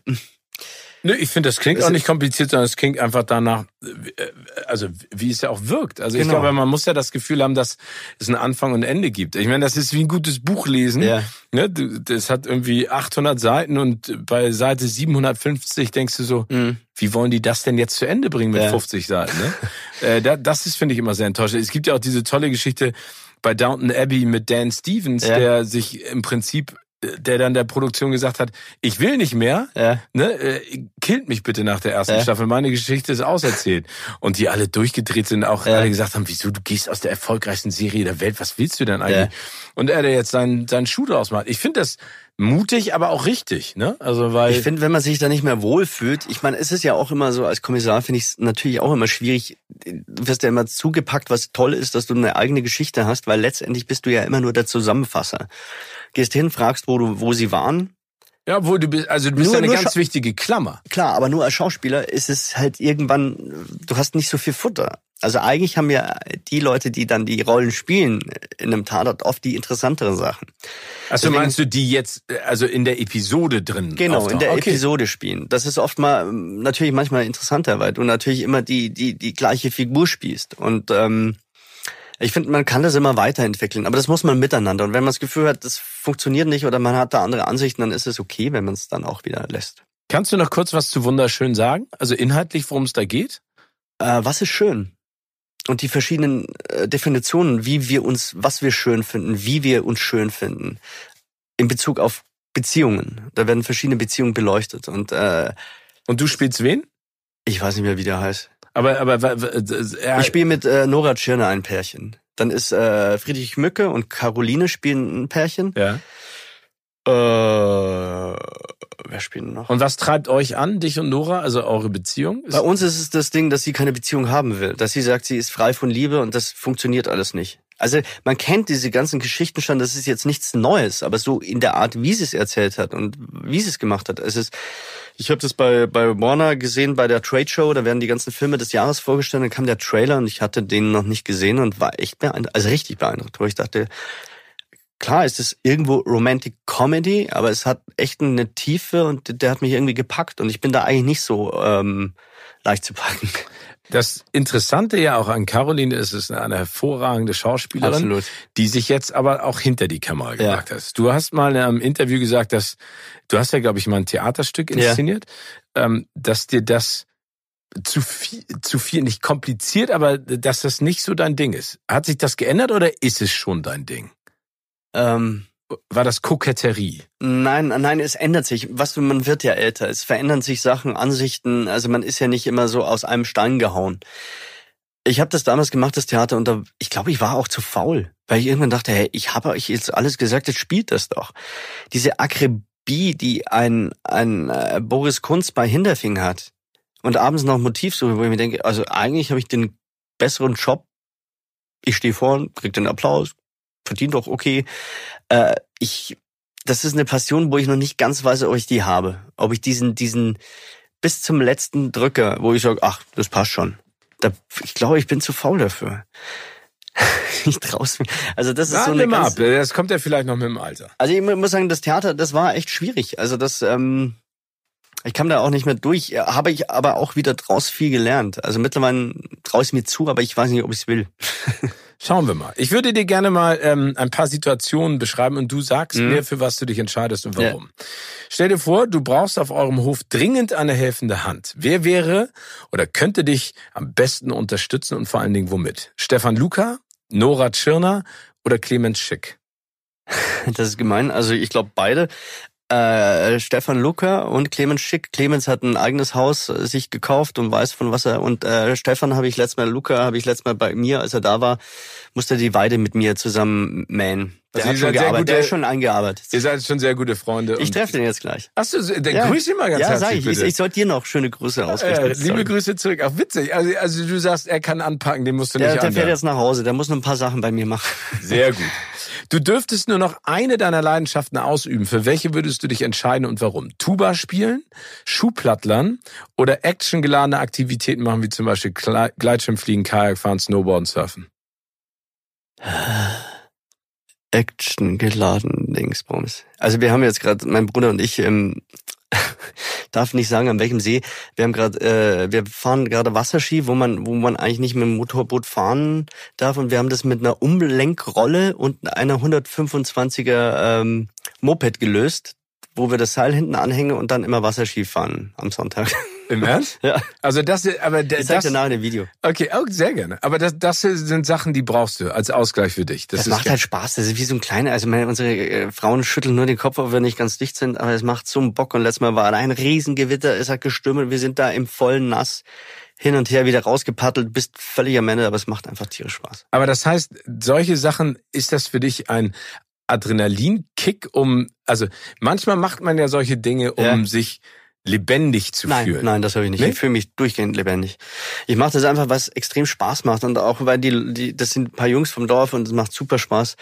Nö, ich finde, das klingt auch nicht kompliziert, sondern es klingt einfach danach, äh, also wie es ja auch wirkt. Also genau. ich glaube, man muss ja das Gefühl haben, dass es einen Anfang und Ende gibt. Ich meine, das ist wie ein gutes Buch lesen. Ja. Ne? Das hat irgendwie 800 Seiten und bei Seite 750 denkst du so, mhm. wie wollen die das denn jetzt zu Ende bringen mit ja. 50 Seiten? Ne? Äh, das ist, finde ich, immer sehr enttäuschend. Es gibt ja auch diese tolle Geschichte bei Downton Abbey mit Dan Stevens, ja. der sich im Prinzip der dann der Produktion gesagt hat, ich will nicht mehr, ja. ne, äh, killt mich bitte nach der ersten ja. Staffel, meine Geschichte ist auserzählt. Und die alle durchgedreht sind, auch ja. alle gesagt haben, wieso, du gehst aus der erfolgreichsten Serie der Welt, was willst du denn eigentlich? Und er, der jetzt seinen, seinen Schuh draus macht. Ich finde das mutig, aber auch richtig, ne? Also weil ich finde, wenn man sich da nicht mehr wohlfühlt, ich meine, es ist ja auch immer so als Kommissar finde ich es natürlich auch immer schwierig. Du wirst ja immer zugepackt, was toll ist, dass du eine eigene Geschichte hast, weil letztendlich bist du ja immer nur der Zusammenfasser gehst hin, fragst, wo du, wo sie waren. Ja, wo du bist, also du bist nur, eine ganz wichtige Klammer. Klar, aber nur als Schauspieler ist es halt irgendwann, du hast nicht so viel Futter. Also eigentlich haben ja die Leute, die dann die Rollen spielen in einem Tatort, oft die interessanteren Sachen. Also meinst du die jetzt, also in der Episode drin? Genau, auftauchen? in der okay. Episode spielen. Das ist oft mal natürlich manchmal interessanter, weil du natürlich immer die die die gleiche Figur spielst und ähm, ich finde, man kann das immer weiterentwickeln, aber das muss man miteinander. Und wenn man das Gefühl hat, das funktioniert nicht oder man hat da andere Ansichten, dann ist es okay, wenn man es dann auch wieder lässt. Kannst du noch kurz was zu Wunderschön sagen? Also inhaltlich, worum es da geht? Äh, was ist schön? Und die verschiedenen äh, Definitionen, wie wir uns, was wir schön finden, wie wir uns schön finden, in Bezug auf Beziehungen. Da werden verschiedene Beziehungen beleuchtet. Und, äh, und du spielst wen? Ich weiß nicht mehr, wie der heißt. Aber, aber er ich spiele mit äh, Nora Tschirner ein Pärchen. Dann ist äh, Friedrich Mücke und Caroline spielen ein Pärchen. Ja. Äh, wer spielt noch? Und was treibt euch an, dich und Nora, also eure Beziehung? Bei uns ist es das Ding, dass sie keine Beziehung haben will. Dass sie sagt, sie ist frei von Liebe und das funktioniert alles nicht. Also man kennt diese ganzen Geschichten schon, das ist jetzt nichts Neues, aber so in der Art, wie sie es erzählt hat und wie sie es gemacht hat. Es ist ich habe das bei, bei Warner gesehen, bei der Trade Show, da werden die ganzen Filme des Jahres vorgestellt, dann kam der Trailer und ich hatte den noch nicht gesehen und war echt beeindruckt, also richtig beeindruckt, wo ich dachte, klar ist es irgendwo Romantic Comedy, aber es hat echt eine Tiefe und der hat mich irgendwie gepackt und ich bin da eigentlich nicht so ähm, leicht zu packen. Das Interessante ja auch an Caroline ist, es ist eine hervorragende Schauspielerin, Absolut. die sich jetzt aber auch hinter die Kamera gebracht ja. hat. Du hast mal in einem Interview gesagt, dass du hast ja, glaube ich, mal ein Theaterstück inszeniert, ja. ähm, dass dir das zu viel, zu viel, nicht kompliziert, aber dass das nicht so dein Ding ist. Hat sich das geändert oder ist es schon dein Ding? Ähm, war das Koketterie? Nein, nein, es ändert sich. Was man wird ja älter. Es verändern sich Sachen, Ansichten. Also man ist ja nicht immer so aus einem Stein gehauen. Ich habe das damals gemacht, das Theater, und da, ich glaube, ich war auch zu faul, weil ich irgendwann dachte, hey, ich habe euch jetzt alles gesagt, jetzt spielt das doch. Diese Akribie, die ein, ein äh, Boris Kunz bei Hinterfing hat und abends noch ein Motiv suche, wo ich mir denke, also eigentlich habe ich den besseren Job. Ich stehe vorn, krieg den Applaus, verdient doch okay. Äh, ich, das ist eine Passion, wo ich noch nicht ganz weiß, ob ich die habe. Ob ich diesen, diesen bis zum letzten drücke, wo ich sage, ach, das passt schon. Da, ich glaube, ich bin zu faul dafür. ich traue mir. Also das ist ja, so eine ganz, ab. Das kommt ja vielleicht noch mit dem Alter. Also ich muss sagen, das Theater, das war echt schwierig. Also das, ähm, ich kam da auch nicht mehr durch. Habe ich aber auch wieder draus viel gelernt. Also mittlerweile traue ich mir zu, aber ich weiß nicht, ob ich es will. Schauen wir mal. Ich würde dir gerne mal ähm, ein paar Situationen beschreiben und du sagst mhm. mir, für was du dich entscheidest und warum. Ja. Stell dir vor, du brauchst auf eurem Hof dringend eine helfende Hand. Wer wäre oder könnte dich am besten unterstützen und vor allen Dingen womit? Stefan Luca, Nora Tschirner oder Clemens Schick? Das ist gemein. Also ich glaube beide äh, Stefan Lucker und Clemens Schick. Clemens hat ein eigenes Haus äh, sich gekauft und weiß von was er und äh, Stefan habe ich letztes Mal Luca habe ich letztes Mal bei mir, als er da war, musste die Weide mit mir zusammen mähen. Der also hat schon gearbeitet, gute, der ist schon eingearbeitet. Ihr seid schon sehr gute Freunde. Ich treffe den jetzt gleich. Ach so, der ja. grüß ihn mal ganz ja, herzlich. Ja, sag ich. Ich, ich soll dir noch schöne Grüße ausrichten. Ja, liebe Grüße zurück. Auch witzig. Also, also du sagst, er kann anpacken, den musst du der, nicht Der fährt jetzt nach Hause, der muss noch ein paar Sachen bei mir machen. Sehr gut. Du dürftest nur noch eine deiner Leidenschaften ausüben. Für welche würdest du dich entscheiden und warum? Tuba spielen, Schuhplattlern oder actiongeladene Aktivitäten machen, wie zum Beispiel Gleitschirmfliegen, Kajakfahren, Snowboarden, Surfen? Actiongeladen Dingsbums. Also wir haben jetzt gerade, mein Bruder und ich, ähm, darf nicht sagen, an welchem See. Wir haben gerade, äh, wir fahren gerade Wasserski, wo man, wo man eigentlich nicht mit dem Motorboot fahren darf. Und wir haben das mit einer Umlenkrolle und einer 125er ähm, Moped gelöst wo wir das Seil hinten anhängen und dann immer Wasserski fahren am Sonntag. Im Ernst? ja. Also das, aber das. Ich zeig dir nachher ein Video. Okay, auch sehr gerne. Aber das, das sind Sachen, die brauchst du als Ausgleich für dich. Das, das macht halt Spaß. Das ist wie so ein kleiner. Also meine, unsere äh, Frauen schütteln nur den Kopf, ob wir nicht ganz dicht sind. Aber es macht so einen Bock. Und letztes Mal war da ein Riesengewitter. Es hat gestürmt. Wir sind da im vollen Nass hin und her wieder rausgepaddelt, bist völlig am Ende, aber es macht einfach tierisch Spaß. Aber das heißt, solche Sachen, ist das für dich ein Adrenalinkick, um, also manchmal macht man ja solche Dinge, um ja. sich lebendig zu nein, fühlen. Nein, das habe ich nicht. Nee? Ich fühle mich durchgehend lebendig. Ich mache das einfach, was extrem Spaß macht und auch weil die, die das sind ein paar Jungs vom Dorf und es macht super Spaß.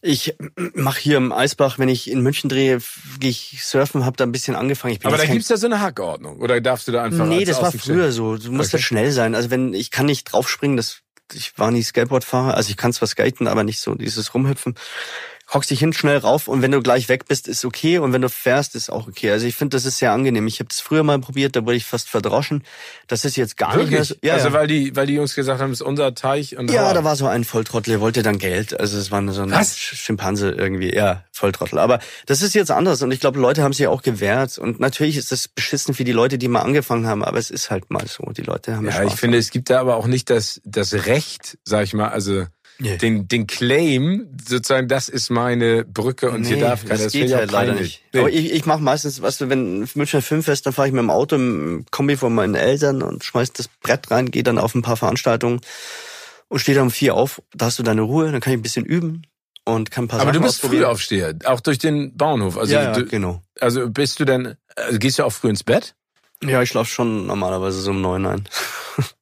Ich mache hier im Eisbach, wenn ich in München drehe, gehe ich surfen, habe da ein bisschen angefangen. Aber da gibt's da so eine Hackordnung oder darfst du da einfach? Nee, das war früher so. Du musst okay. da schnell sein. Also wenn ich kann nicht draufspringen, das ich war nie Skateboardfahrer, also ich kann zwar skaten, aber nicht so dieses Rumhüpfen hockst dich hin, schnell rauf und wenn du gleich weg bist, ist okay und wenn du fährst, ist auch okay. Also ich finde, das ist sehr angenehm. Ich habe das früher mal probiert, da wurde ich fast verdroschen. Das ist jetzt gar Wirklich? nicht mehr so. Ja, also weil die, weil die Jungs gesagt haben, es ist unser Teich und Ja, da war so ein Volltrottel, der wollte dann Geld. Also es war so ein? Schimpanse irgendwie, ja, Volltrottel. Aber das ist jetzt anders und ich glaube, Leute haben sich auch gewehrt und natürlich ist das beschissen für die Leute, die mal angefangen haben, aber es ist halt mal so. Die Leute haben ja. Ja, ich finde, es gibt da aber auch nicht das, das Recht, sag ich mal, also Nee. Den, den Claim, sozusagen, das ist meine Brücke und nee, hier darf keiner. Das, das geht halt leider nicht. Nee. Aber ich, ich mache meistens, weißt du, wenn Münchner Filmfest, dann fahre ich mit dem Auto im Kombi von meinen Eltern und schmeiß das Brett rein, gehe dann auf ein paar Veranstaltungen und stehe dann um vier auf. Da hast du deine Ruhe, dann kann ich ein bisschen üben und kann ein paar Aber Sachen du bist Frühaufsteher, auch durch den Bauernhof. Also ja, ja du, genau. Also bist du denn, also gehst du auch früh ins Bett? Ja, ich schlafe schon normalerweise so um neun ein.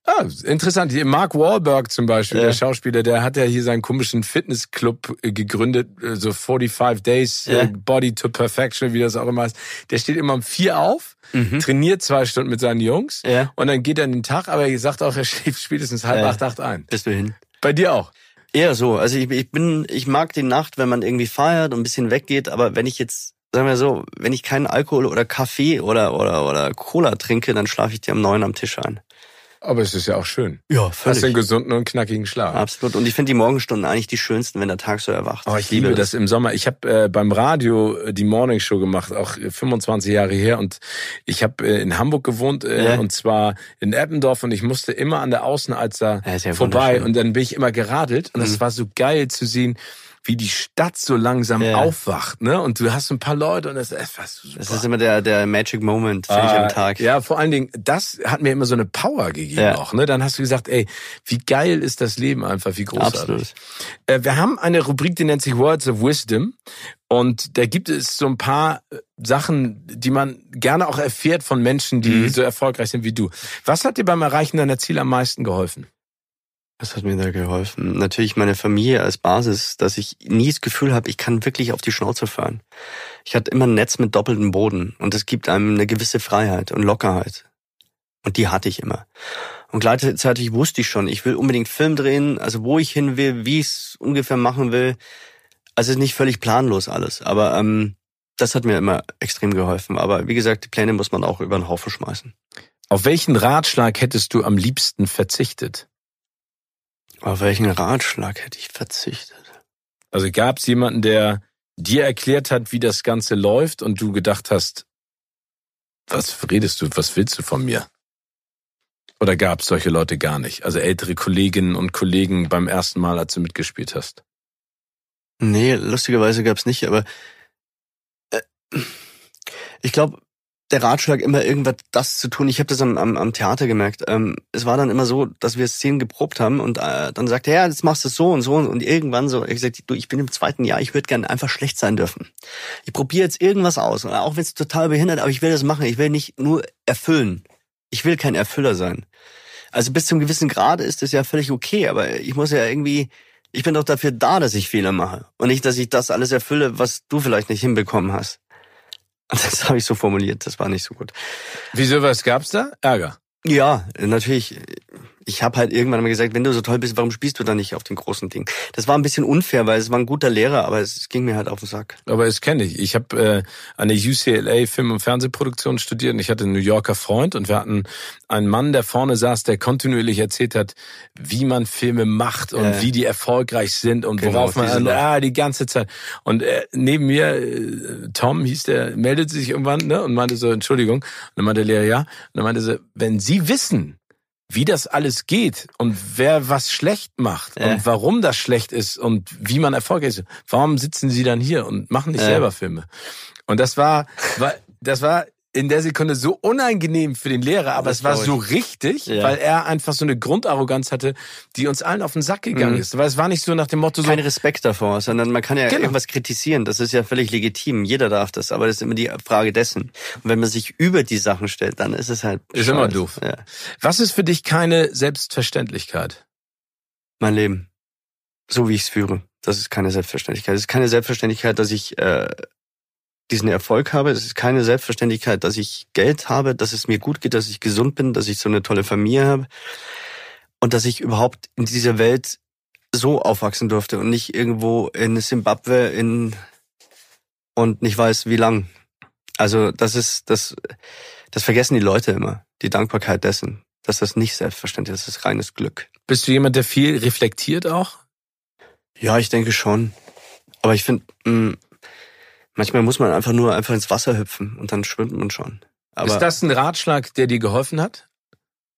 Ah, interessant. Mark Wahlberg zum Beispiel, ja. der Schauspieler, der hat ja hier seinen komischen Fitnessclub äh, gegründet, äh, so 45 Days ja. Äh, Body to Perfection, wie das auch immer heißt. Der steht immer um vier auf, mhm. trainiert zwei Stunden mit seinen Jungs ja. und dann geht er in den Tag, aber er sagt auch, er schläft spätestens halb acht, acht ein. Bist du hin? Bei dir auch? Eher so. Also ich, ich bin, ich mag die Nacht, wenn man irgendwie feiert und ein bisschen weggeht, aber wenn ich jetzt sagen wir so, wenn ich keinen Alkohol oder Kaffee oder oder oder Cola trinke, dann schlafe ich dir um neun am Tisch ein. Aber es ist ja auch schön. Ja, völlig. Hast einen gesunden und knackigen Schlaf. Absolut. Und ich finde die Morgenstunden eigentlich die schönsten, wenn der Tag so erwacht. Oh, ich, ich liebe das. das im Sommer. Ich habe äh, beim Radio äh, die Morning Show gemacht, auch 25 äh, Jahre her. Und ich habe äh, in Hamburg gewohnt äh, ja. und zwar in Eppendorf und ich musste immer an der Außenalster ja, vorbei und dann bin ich immer geradelt und mhm. das war so geil zu sehen, wie die Stadt so langsam ja. aufwacht, ne? Und du hast ein paar Leute und das ist was super. Das ist immer der der Magic Moment finde ah, ich am Tag. Ja, vor allen Dingen, das hat mir immer so eine Power gegeben ja. auch, ne? Dann hast du gesagt, ey, wie geil ist das Leben einfach, wie großartig. Absolut. Äh, wir haben eine Rubrik, die nennt sich Words of Wisdom und da gibt es so ein paar äh, Sachen, die man gerne auch erfährt von Menschen, die mhm. so erfolgreich sind wie du. Was hat dir beim Erreichen deiner Ziele am meisten geholfen? Was hat mir da geholfen? Natürlich meine Familie als Basis, dass ich nie das Gefühl habe, ich kann wirklich auf die Schnauze fahren. Ich hatte immer ein Netz mit doppeltem Boden und es gibt einem eine gewisse Freiheit und Lockerheit. Und die hatte ich immer. Und gleichzeitig wusste ich schon, ich will unbedingt Film drehen, also wo ich hin will, wie ich es ungefähr machen will. Also nicht völlig planlos alles, aber ähm, das hat mir immer extrem geholfen. Aber wie gesagt, die Pläne muss man auch über den Haufen schmeißen. Auf welchen Ratschlag hättest du am liebsten verzichtet? Auf welchen Ratschlag hätte ich verzichtet? Also gab es jemanden, der dir erklärt hat, wie das Ganze läuft und du gedacht hast, was redest du, was willst du von mir? Oder gab es solche Leute gar nicht? Also ältere Kolleginnen und Kollegen beim ersten Mal, als du mitgespielt hast? Nee, lustigerweise gab es nicht, aber äh, ich glaube, der Ratschlag, immer irgendwas das zu tun. Ich habe das am, am, am Theater gemerkt. Ähm, es war dann immer so, dass wir Szenen geprobt haben und äh, dann sagte er, ja, jetzt machst du es so und so und irgendwann so, ich gesagt, du, ich bin im zweiten Jahr, ich würde gerne einfach schlecht sein dürfen. Ich probiere jetzt irgendwas aus, auch wenn es total behindert, aber ich will das machen. Ich will nicht nur erfüllen. Ich will kein Erfüller sein. Also bis zum gewissen Grade ist das ja völlig okay, aber ich muss ja irgendwie, ich bin doch dafür da, dass ich Fehler mache und nicht, dass ich das alles erfülle, was du vielleicht nicht hinbekommen hast. Das habe ich so formuliert, das war nicht so gut. Wieso, was gab's da? Ärger? Ja, natürlich ich habe halt irgendwann mal gesagt, wenn du so toll bist, warum spielst du dann nicht auf den großen Ding? Das war ein bisschen unfair, weil es war ein guter Lehrer, aber es, ging mir halt auf den Sack. Aber es kenne ich. Ich habe äh, an der UCLA Film- und Fernsehproduktion studiert und ich hatte einen New Yorker Freund und wir hatten einen Mann, der vorne saß, der kontinuierlich erzählt hat, wie man Filme macht und äh, wie die erfolgreich sind und genau, worauf man ah, die ganze Zeit. Und äh, neben mir, äh, Tom hieß der, meldete sich irgendwann ne, und meinte so, Entschuldigung. Und dann meinte der Lehrer, ja. Und dann meinte sie, wenn Sie wissen, wie das alles geht und wer was schlecht macht äh. und warum das schlecht ist und wie man erfolgreich ist. Warum sitzen sie dann hier und machen nicht äh. selber Filme? Und das war, war das war in der Sekunde so unangenehm für den Lehrer, aber das es war so richtig, ja. weil er einfach so eine Grundarroganz hatte, die uns allen auf den Sack gegangen mhm. ist. Weil es war nicht so nach dem Motto so. Kein Respekt davor, sondern man kann ja genau. irgendwas kritisieren. Das ist ja völlig legitim. Jeder darf das, aber das ist immer die Frage dessen. Und wenn man sich über die Sachen stellt, dann ist es halt. Ist immer doof. Ja. Was ist für dich keine Selbstverständlichkeit? Mein Leben. So wie ich es führe. Das ist keine Selbstverständlichkeit. Es ist keine Selbstverständlichkeit, dass ich äh, diesen Erfolg habe. Es ist keine Selbstverständlichkeit, dass ich Geld habe, dass es mir gut geht, dass ich gesund bin, dass ich so eine tolle Familie habe und dass ich überhaupt in dieser Welt so aufwachsen durfte und nicht irgendwo in Simbabwe in und nicht weiß wie lang. Also das ist das das vergessen die Leute immer, die Dankbarkeit dessen, dass das nicht selbstverständlich ist, das ist reines Glück. Bist du jemand, der viel reflektiert auch? Ja, ich denke schon. Aber ich finde, mm, Manchmal muss man einfach nur einfach ins Wasser hüpfen und dann schwimmt man schon. Aber ist das ein Ratschlag, der dir geholfen hat?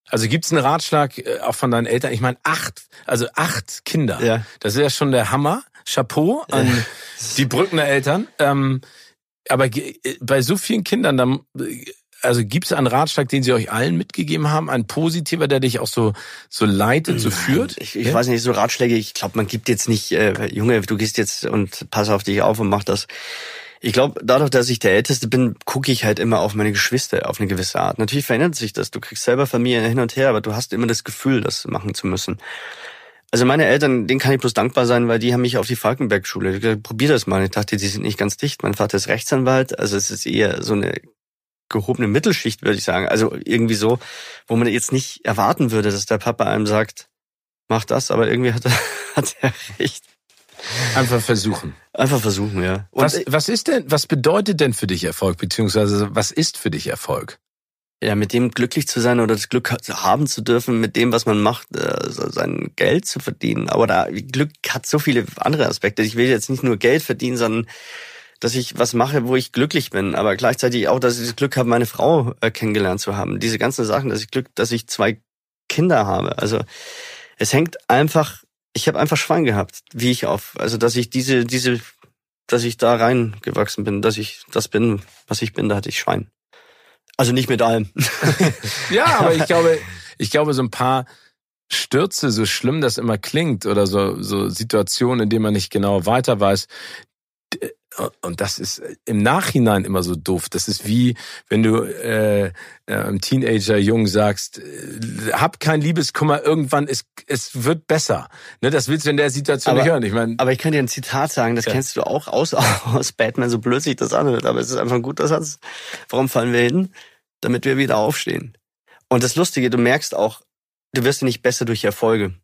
Also gibt's einen Ratschlag äh, auch von deinen Eltern? Ich meine, acht, also acht Kinder. Ja. Das ist ja schon der Hammer. Chapeau an ja. die Brückner Eltern. Ähm, aber äh, bei so vielen Kindern, dann, äh, also gibt's einen Ratschlag, den sie euch allen mitgegeben haben? Ein positiver, der dich auch so so leitet, so führt? Ich, ich ja? weiß nicht, so Ratschläge. Ich glaube, man gibt jetzt nicht, äh, Junge, du gehst jetzt und pass auf dich auf und mach das. Ich glaube, dadurch, dass ich der Älteste bin, gucke ich halt immer auf meine Geschwister auf eine gewisse Art. Natürlich verändert sich das. Du kriegst selber Familie hin und her, aber du hast immer das Gefühl, das machen zu müssen. Also meine Eltern, denen kann ich bloß dankbar sein, weil die haben mich auf die Falkenberg-Schule. gesagt, Probier das mal. Ich dachte, die sind nicht ganz dicht. Mein Vater ist Rechtsanwalt, also es ist eher so eine gehobene Mittelschicht, würde ich sagen. Also irgendwie so, wo man jetzt nicht erwarten würde, dass der Papa einem sagt, mach das, aber irgendwie hat er, hat er recht. Einfach versuchen. Einfach versuchen, ja. Und was, was ist denn, was bedeutet denn für dich Erfolg, beziehungsweise was ist für dich Erfolg? Ja, mit dem glücklich zu sein oder das Glück haben zu dürfen, mit dem, was man macht, äh, sein Geld zu verdienen. Aber da Glück hat so viele andere Aspekte. Ich will jetzt nicht nur Geld verdienen, sondern dass ich was mache, wo ich glücklich bin, aber gleichzeitig auch, dass ich das Glück habe, meine Frau äh, kennengelernt zu haben. Diese ganzen Sachen, dass ich Glück, dass ich zwei Kinder habe. Also es hängt einfach ich habe einfach Schwein gehabt, wie ich auf, also dass ich diese, diese, dass ich da reingewachsen bin, dass ich das bin, was ich bin, da hatte ich Schwein. Also nicht mit allem. ja, aber ich glaube, ich glaube, so ein paar Stürze, so schlimm das immer klingt, oder so, so Situationen, in denen man nicht genau weiter weiß, und das ist im Nachhinein immer so doof. Das ist wie, wenn du äh, einem Teenager jung sagst, äh, hab kein Liebeskummer, irgendwann ist es wird besser. Ne, das willst du in der Situation aber, nicht hören. Ich mein, aber ich kann dir ein Zitat sagen, das ja. kennst du auch aus, aus Batman, so blöd sich das anhört, aber es ist einfach ein guter Satz. Warum fallen wir hin? Damit wir wieder aufstehen. Und das Lustige, du merkst auch, du wirst nicht besser durch Erfolge.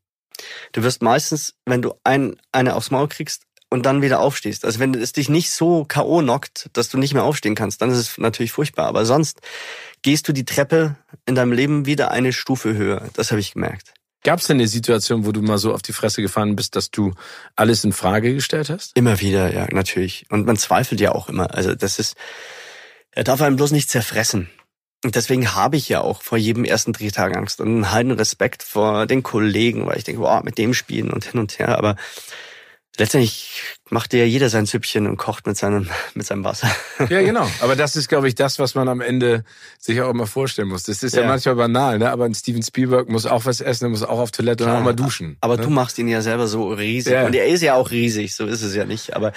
Du wirst meistens, wenn du ein, eine aufs Maul kriegst, und dann wieder aufstehst. Also wenn es dich nicht so K.O. knockt, dass du nicht mehr aufstehen kannst, dann ist es natürlich furchtbar. Aber sonst gehst du die Treppe in deinem Leben wieder eine Stufe höher. Das habe ich gemerkt. Gab es denn eine Situation, wo du mal so auf die Fresse gefallen bist, dass du alles in Frage gestellt hast? Immer wieder, ja, natürlich. Und man zweifelt ja auch immer. Also das ist, er darf einem bloß nicht zerfressen. Und deswegen habe ich ja auch vor jedem ersten Drehtag Angst und einen heiden Respekt vor den Kollegen, weil ich denke, wow, mit dem spielen und hin und her. Aber letztendlich macht ja jeder sein Süppchen und kocht mit seinem, mit seinem Wasser. Ja, genau. Aber das ist, glaube ich, das, was man am Ende sich auch immer vorstellen muss. Das ist ja, ja manchmal banal, ne? Aber ein Steven Spielberg muss auch was essen, er muss auch auf Toilette Klar, und auch mal duschen. Aber ne? du machst ihn ja selber so riesig. Ja. Und er ist ja auch riesig, so ist es ja nicht. Aber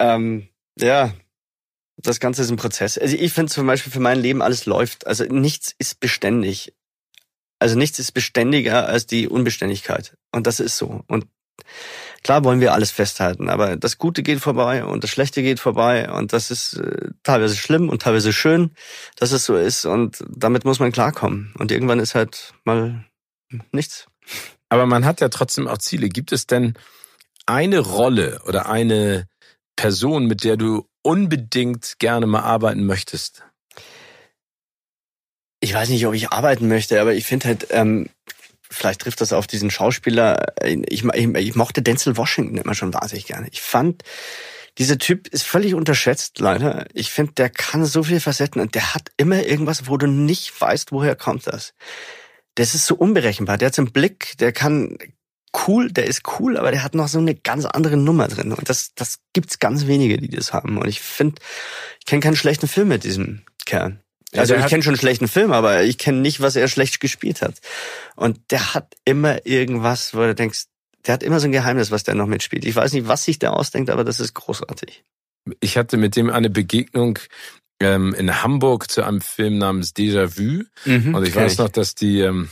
ähm, ja, das Ganze ist ein Prozess. Also ich finde zum Beispiel für mein Leben alles läuft. Also nichts ist beständig. Also nichts ist beständiger als die Unbeständigkeit. Und das ist so. Und klar wollen wir alles festhalten, aber das Gute geht vorbei und das Schlechte geht vorbei und das ist äh, teilweise schlimm und teilweise schön, dass es so ist und damit muss man klarkommen. Und irgendwann ist halt mal nichts. Aber man hat ja trotzdem auch Ziele. Gibt es denn eine Rolle oder eine Person, mit der du unbedingt gerne mal arbeiten möchtest? Ich weiß nicht, ob ich arbeiten möchte, aber ich finde halt, ähm, vielleicht trifft das auf diesen Schauspieler. Ich, ich, ich mochte Denzel Washington immer schon wahnsinnig gerne. Ich fand, dieser Typ ist völlig unterschätzt, leider. Ich finde, der kann so viel Facetten und der hat immer irgendwas, wo du nicht weißt, woher kommt das. Das ist so unberechenbar. Der hat so einen Blick, der kann cool, der ist cool, aber der hat noch so eine ganz andere Nummer drin. Und das, das gibt's ganz wenige, die das haben. Und ich finde, ich kenne keinen schlechten Film mit diesem Kerl. Also, also ich kenne schon einen schlechten Film, aber ich kenne nicht, was er schlecht gespielt hat. Und der hat immer irgendwas, wo du denkst, der hat immer so ein Geheimnis, was der noch mitspielt. Ich weiß nicht, was sich der ausdenkt, aber das ist großartig. Ich hatte mit dem eine Begegnung ähm, in Hamburg zu einem Film namens Déjà Vu. Mhm, und ich weiß ich. noch, dass die ähm,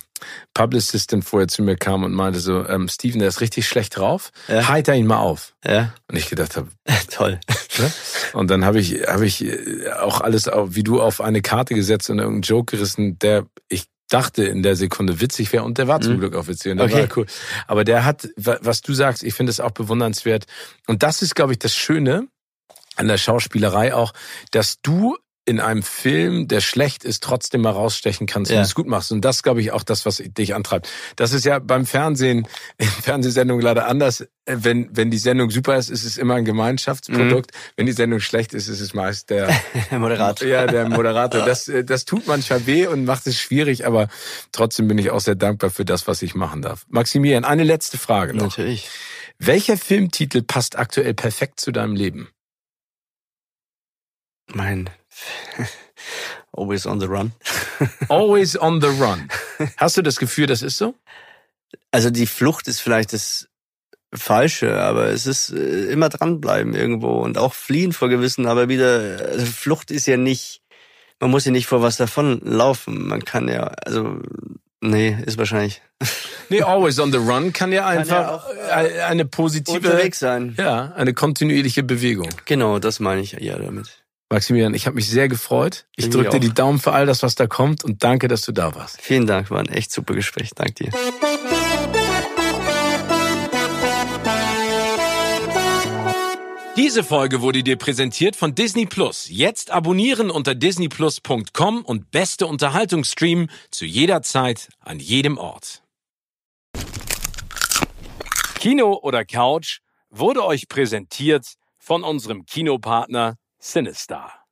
Publicistin vorher zu mir kam und meinte so, ähm, Steven, der ist richtig schlecht drauf, ja. heiter ihn mal auf. Ja. Und ich gedacht habe, toll. Ne? Und dann habe ich, hab ich äh, auch alles, wie du, auf eine Karte gesetzt und irgendeinen Joke gerissen, der ich dachte in der Sekunde witzig wäre und der war zum mhm. Glück auch witzig und der okay. war cool. Aber der hat, was du sagst, ich finde es auch bewundernswert. Und das ist, glaube ich, das Schöne an der Schauspielerei auch, dass du in einem Film, der schlecht ist, trotzdem mal rausstechen kannst, ja. du es gut machst. Und das, glaube ich, auch das, was dich antreibt. Das ist ja beim Fernsehen, in Fernsehsendungen leider anders. Wenn, wenn die Sendung super ist, ist es immer ein Gemeinschaftsprodukt. Mhm. Wenn die Sendung schlecht ist, ist es meist der, der Moderator. Ja, der Moderator. Das, das tut manchmal weh und macht es schwierig, aber trotzdem bin ich auch sehr dankbar für das, was ich machen darf. Maximilian, eine letzte Frage noch. Natürlich. Welcher Filmtitel passt aktuell perfekt zu deinem Leben? Mein Always on the run. Always on the run. Hast du das Gefühl, das ist so? Also die Flucht ist vielleicht das Falsche, aber es ist äh, immer dranbleiben irgendwo und auch fliehen vor Gewissen, aber wieder, also Flucht ist ja nicht, man muss ja nicht vor was davon laufen. Man kann ja, also Nee, ist wahrscheinlich. Nee, always on the run kann ja einfach kann ja auch, äh, eine positive unterwegs sein. Ja, eine kontinuierliche Bewegung. Genau, das meine ich ja damit. Maximilian, ich habe mich sehr gefreut. Ich drücke dir die Daumen für all das, was da kommt und danke, dass du da warst. Vielen Dank, war ein echt super Gespräch. Dank dir. Diese Folge wurde dir präsentiert von Disney Plus. Jetzt abonnieren unter disneyplus.com und beste Unterhaltung streamen zu jeder Zeit, an jedem Ort. Kino oder Couch wurde euch präsentiert von unserem Kinopartner Sinister